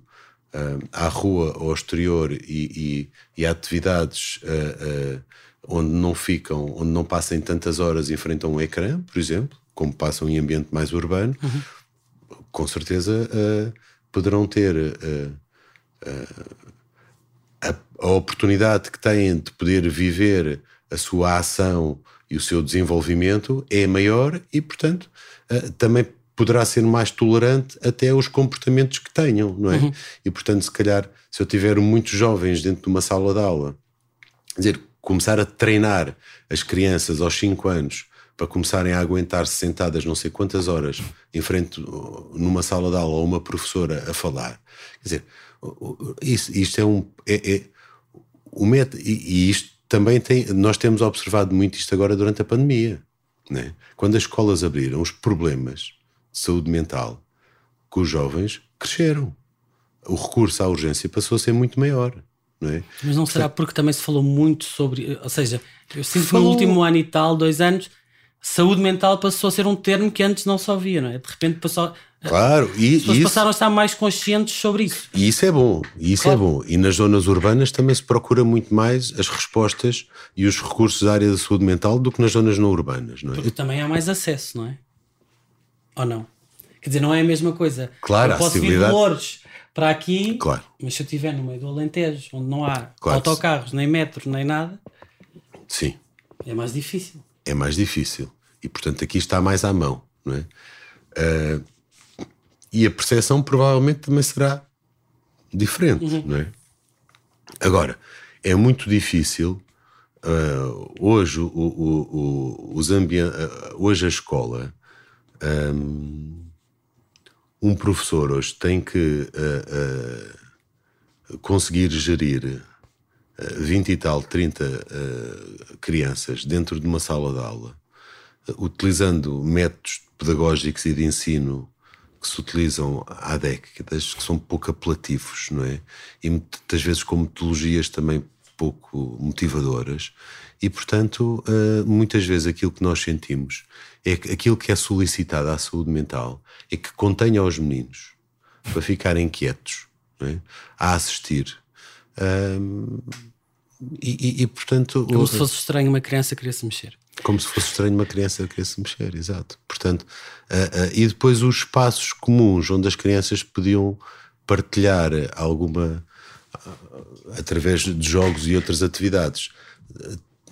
uh, à rua, ao exterior e, e, e a atividades uh, uh, onde não ficam, onde não passem tantas horas em frente a um ecrã, por exemplo, como passam em ambiente mais urbano, uhum. com certeza poderão ter a, a oportunidade que têm de poder viver a sua ação e o seu desenvolvimento é maior e, portanto, também poderá ser mais tolerante até aos comportamentos que tenham, não é? Uhum. E portanto, se calhar, se eu tiver muitos jovens dentro de uma sala de aula, dizer, começar a treinar as crianças aos 5 anos para começarem a aguentar-se sentadas não sei quantas horas em frente numa sala de aula ou uma professora a falar. Quer dizer, isso, isto é um. É, é o método, e, e, isto também tem. Nós temos observado muito isto agora durante a pandemia. Né? Quando as escolas abriram, os problemas de saúde mental com os jovens cresceram. O recurso à urgência passou a ser muito maior. Não é? Mas não será porque também se falou muito sobre. Ou seja, eu sinto que no último ano e tal, dois anos, saúde mental passou a ser um termo que antes não se ouvia, não é? De repente passou. Claro, e as pessoas isso, passaram a estar mais conscientes sobre isso. E isso é bom, isso é claro. é bom. E nas zonas urbanas também se procura muito mais as respostas e os recursos da área da saúde mental do que nas zonas não urbanas, não é? Porque também há mais acesso, não é? Ou não? Quer dizer, não é a mesma coisa. Claro, eu posso vir de Lourdes para aqui, claro. mas se eu estiver no meio do Alentejo, onde não há claro. autocarros, nem metros, nem nada, sim. é mais difícil. É mais difícil. E portanto aqui está mais à mão, não é? Uh, e a percepção provavelmente também será diferente, uhum. não é? Agora, é muito difícil. Uh, hoje, o, o, o, os ambi uh, hoje a escola um, um professor hoje tem que uh, uh, conseguir gerir uh, eh, 20 e tal, 30 crianças dentro de uma sala de aula, utilizando métodos pedagógicos e de ensino que se utilizam há décadas, que são pouco apelativos, não é? E muitas vezes com metodologias também pouco motivadoras, e portanto, muitas vezes aquilo que nós sentimos é que aquilo que é solicitado à saúde mental é que contenha os meninos para ficarem quietos é? a assistir. Um, e, e, e, portanto. Como se fosse estranho uma criança querer se mexer. Como se fosse estranho uma criança querer se mexer, exato. Portanto, uh, uh, e depois os espaços comuns onde as crianças podiam partilhar alguma através de jogos e outras atividades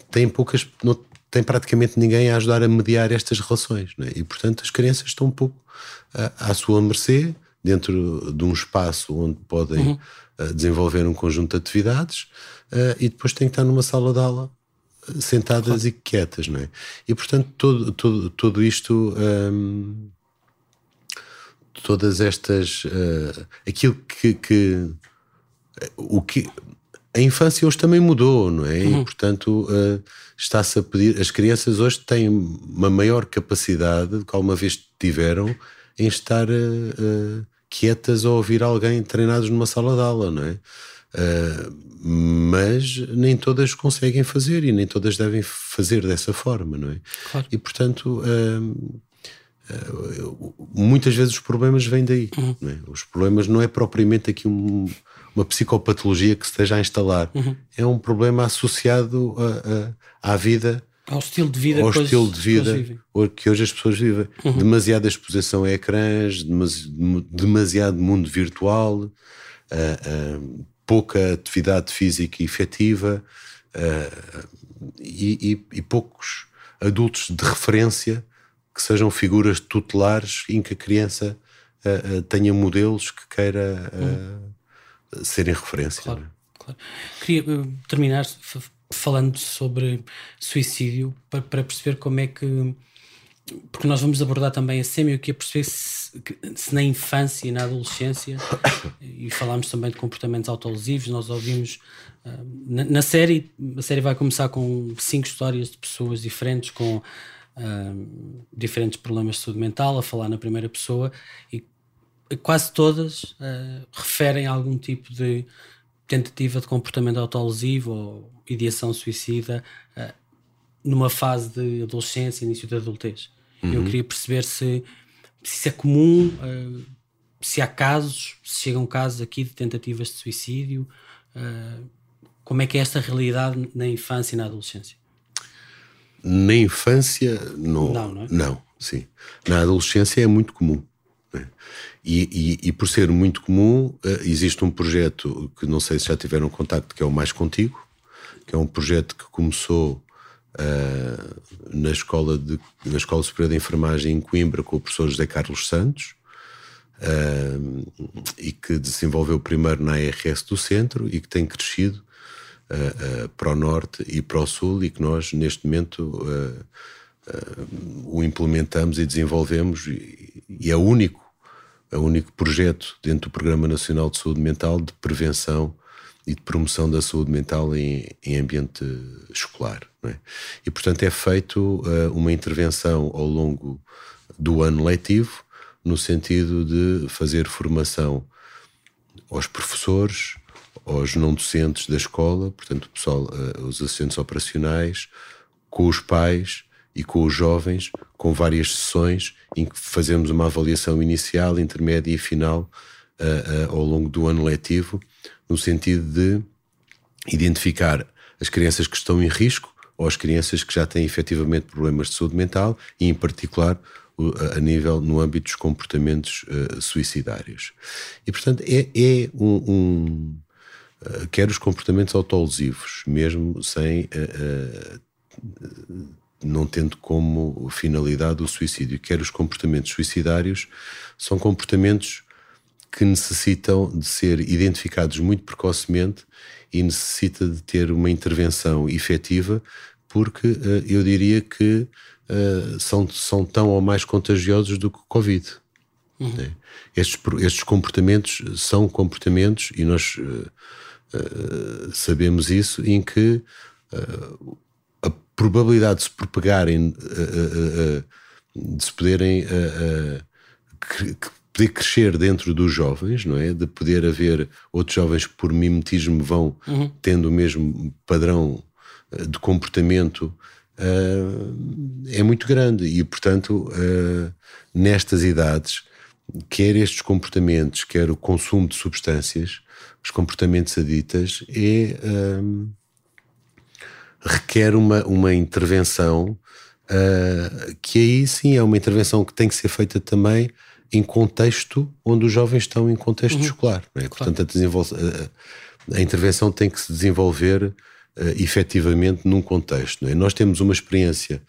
tem poucas não tem praticamente ninguém a ajudar a mediar estas relações é? e portanto as crianças estão um pouco à, sua mercê dentro de um espaço onde podem uhum. uh, desenvolver um conjunto de atividades uh, e depois têm que estar numa sala de aula sentadas claro. e quietas, não é? E portanto todo, todo, todo isto um, todas estas uh, aquilo que, que, o que a infância hoje também mudou, não é? Uhum. E portanto uh, está-se a pedir as crianças hoje têm uma maior capacidade do que alguma vez tiveram em estar uh, quietas ou ouvir alguém treinados numa sala de aula, não é? Uh, mas nem todas conseguem fazer e nem todas devem fazer dessa forma, não é? Claro. E portanto, uh, muitas vezes os problemas vêm daí. Uhum. É? Os problemas não é propriamente aqui um, uma psicopatologia que se esteja a instalar, uhum. é um problema associado a, a, à vida ao estilo de vida, ao que, estilo de vida que hoje as pessoas vivem. Uhum. Demasiada exposição a ecrãs, demasiado mundo virtual, uh, uh, pouca atividade física efetiva uh, e, e, e, poucos adultos de referência que sejam figuras tutelares em que a criança tenha modelos que queira uhum. serem referência. Claro, é? claro. Queria terminar falando sobre suicídio para, para, perceber como é que. Porque nós vamos abordar também a SEMI, eu queria perceber se, se, na infância e na adolescência, e falámos também de comportamentos autolesivos, nós ouvimos. Uh, na, na, série, a série vai começar com cinco histórias de pessoas diferentes com uh, diferentes problemas de saúde mental, a falar na primeira pessoa, e quase todas uh, referem a algum tipo de tentativa de comportamento autolesivo ou ideação suicida numa fase de adolescência, início da adultez. Uhum. Eu queria perceber se, se isso é comum, uh, se há casos, se chegam casos aqui de tentativas de suicídio, uh, como é que é esta realidade na infância e na adolescência? Na infância, não. Não, não, é? não sim. Na adolescência é muito comum. Né? E, e, e, por ser muito comum, existe um projeto que não sei se já tiveram contacto, que é o Mais Contigo, que é um projeto que começou uh, na, escola de, na Escola Superior de Enfermagem em Coimbra com o professor José Carlos Santos uh, e que desenvolveu primeiro na ARS do centro e que tem crescido uh, para o norte e para o sul e que nós neste momento o implementamos e desenvolvemos e, e é o único é o único projeto dentro do Programa Nacional de Saúde Mental de prevenção e de promoção da saúde mental em, em ambiente escolar. É? E, portanto, é feito uh, uma intervenção ao longo do ano letivo, no sentido de fazer formação aos professores, aos não docentes da escola, portanto, pessoal, uh, os assistentes operacionais, com os pais e com os jovens, com várias sessões em que fazemos uma avaliação inicial, intermédia e final uh, ao longo do ano letivo no sentido de identificar as crianças que estão em risco ou as crianças que já têm efetivamente problemas de saúde mental e, em particular, a nível no âmbito dos comportamentos uh, suicidários. E, portanto, é, é um. um uh, quer os comportamentos autolesivos, mesmo sem. Uh, não tendo como finalidade o suicídio, quer os comportamentos suicidários, são comportamentos que necessitam de ser identificados muito precocemente e necessita de ter uma intervenção efetiva, porque uh, eu diria que uh, são, são tão ou mais contagiosos do que o Covid. Uhum. Né? Estes, estes comportamentos são comportamentos, e nós uh, sabemos isso, em que a probabilidade de se propagarem, de se poderem poder crescer dentro dos jovens, não é? De poder haver outros jovens que por mimetismo vão uhum. tendo o mesmo padrão eh, de comportamento uh, é muito grande e, portanto, uh, nestas idades, quer estes comportamentos, quer o consumo de substâncias, os comportamentos aditas, é, uh, requer uma, uma intervenção que aí sim é uma intervenção que tem que ser feita também em contexto onde os jovens estão em contexto uhum. escolar. É? Claro. Portanto, a, a, a, intervenção tem que se desenvolver uh, efetivamente num contexto. É? Nós temos uma experiência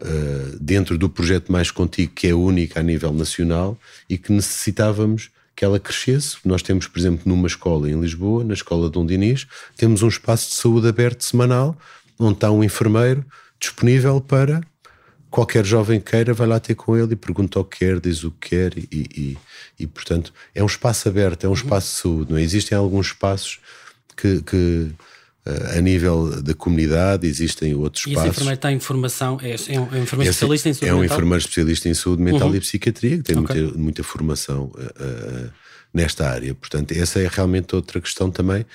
uh, dentro do projeto Mais Contigo que é única a nível nacional e que necessitávamos que ela crescesse. Nós temos, por exemplo, numa escola em Lisboa, na escola Dom Dinis, temos um espaço de saúde aberto semanal onde está um enfermeiro disponível para qualquer jovem queira, vai lá ter com ele e pergunta o que quer, diz o que quer e, e, e portanto, é um espaço aberto, é um espaço de saúde. Não é? Existem alguns espaços que, que eh, a nível da comunidade existem outros espaços. E esse enfermeiro tem informação, é, é um, é um enfermeiro esse especialista em saúde mental? É um enfermeiro especialista em saúde mental uhum. e psiquiatria, que tem okay. muita, muita formação uh, uh, nesta área. Portanto, essa é realmente outra questão também, uh,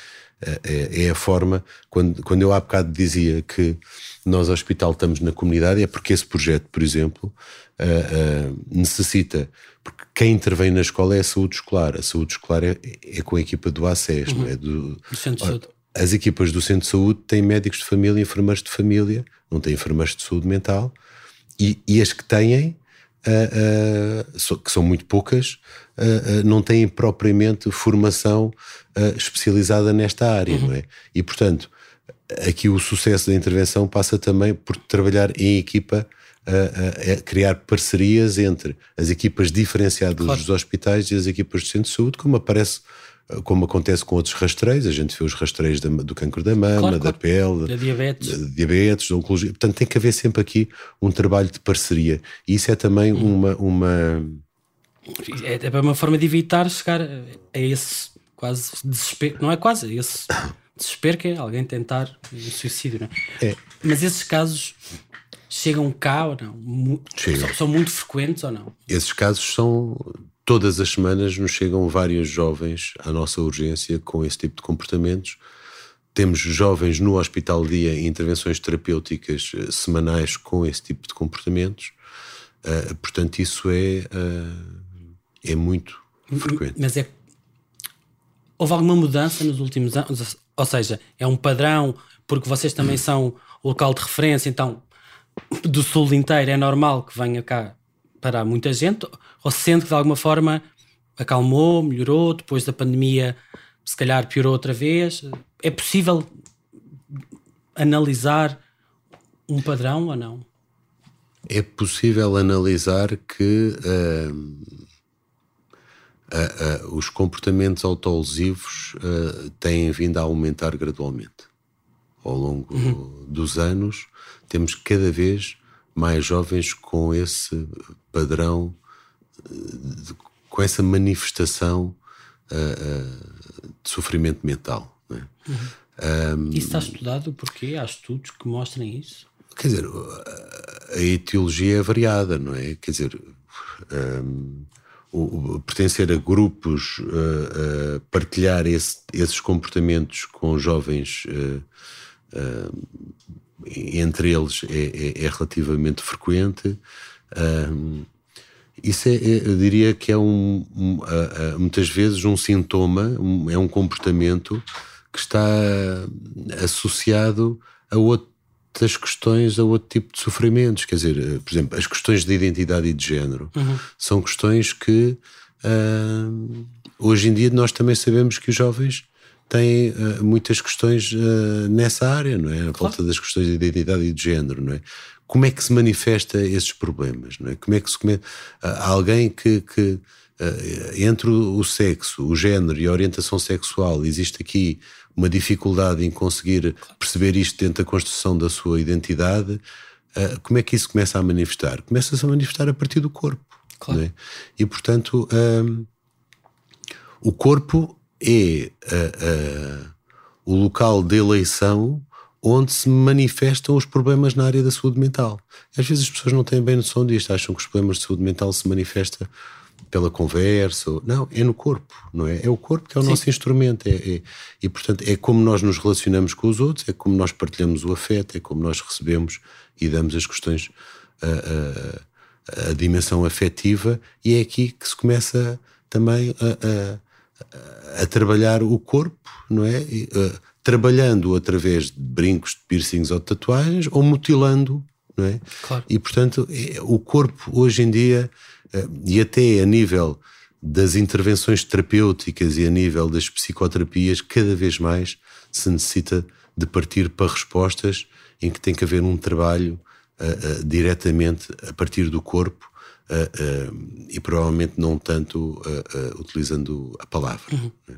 é, é, a forma, quando, quando eu há bocado dizia que nós, hospital, estamos na comunidade, é porque esse projeto, por exemplo, uh, uh, necessita. Porque quem intervém na escola é a saúde escolar. A saúde escolar é, é com a equipa do ACES, uhum. não é? Do, do Centro de Saúde. As equipas do Centro de Saúde têm médicos de família e enfermeiros de família, não têm enfermeiros de saúde mental, e, e as que têm, uh, que são muito poucas, não têm propriamente formação especializada nesta área, uhum. não é? E, portanto, aqui o sucesso da intervenção passa também por trabalhar em equipa a, a, a criar parcerias entre as equipas diferenciadas claro. dos hospitais e as equipas do centro de saúde, como aparece como acontece com outros rastreios, a gente vê os rastreios da, do cancro da mama, claro, da pele, da diabetes. Da diabetes, da oncologia. Portanto, tem que haver sempre aqui um trabalho de parceria. E isso é também hum. uma, uma. É, é uma forma de evitar chegar a esse quase desespero. Não é quase, esse desespero que é alguém tentar um suicídio, não é? é? Mas esses casos chegam cá ou não? São, são muito frequentes ou não? Esses casos são todas as semanas nos chegam vários jovens à nossa urgência com esse tipo de comportamentos. Temos jovens no hospital dia em intervenções terapêuticas eh, semanais com esse tipo de comportamentos. Uh, portanto, isso é, uh, é muito frequente. Mas é. Houve alguma mudança nos últimos anos? Ou seja, é um padrão, porque vocês também são o local de referência, então do sul inteiro é normal que venha cá para muita gente, ou sente que de alguma forma acalmou, melhorou, depois da pandemia se calhar piorou outra vez. É possível analisar um padrão ou não? É possível analisar que uh, uh, uh, os comportamentos autolesivos têm vindo a aumentar gradualmente. Ao longo uhum. dos anos, temos cada vez mais jovens com esse padrão, com essa manifestação de sofrimento mental. É? Uhum. Um, isso está estudado porque há estudos que mostrem isso? Quer dizer, a etiologia é variada, não é? Quer dizer, um, o, o, pertencer a grupos, uh, uh, partilhar esse, esses comportamentos com jovens, uh, entre eles, é, é, é relativamente frequente. isso é, é, eu diria que é um, um muitas vezes um sintoma, um, é um comportamento que está associado a outro das questões a outro tipo de sofrimentos. Quer dizer, eh, por exemplo, as questões de identidade e de género uhum. são questões que uh, hoje em dia nós também sabemos que os jovens têm uh, muitas questões uh, nessa área, não é? A claro. volta das questões de identidade e de género, não é? Como é que se manifesta esses problemas, não é? Como é que se come... alguém que, que entre o sexo, o género e a orientação sexual existe aqui uma dificuldade em conseguir perceber isto dentro da construção da sua identidade, uh, como é que isso começa a manifestar? Começa-se a manifestar a partir do corpo. Claro. É? E, portanto, um, o corpo é uh, uh, o local de eleição onde se manifestam os problemas na área da saúde mental. Às vezes as pessoas não têm bem noção disto, acham que os problemas de saúde mental se manifestam pela conversa. Não, é no corpo, não é? É o corpo que é o Sim. nosso instrumento. É, é, e, portanto, é como nós nos relacionamos com os outros, é como nós partilhamos o afeto, é como nós recebemos e damos as questões, a, a, a dimensão afetiva, e é aqui que se começa também a, a trabalhar o corpo, não é? E, trabalhando através de brincos, de piercings ou de tatuagens, ou mutilando, não é? Claro. E, portanto, é, o corpo hoje em dia e até a nível das intervenções terapêuticas e a nível das psicoterapias, cada vez mais se necessita de partir para respostas em que tem que haver um trabalho uh, uh, diretamente a partir do corpo uh, e provavelmente não tanto utilizando a palavra. Uhum. Né?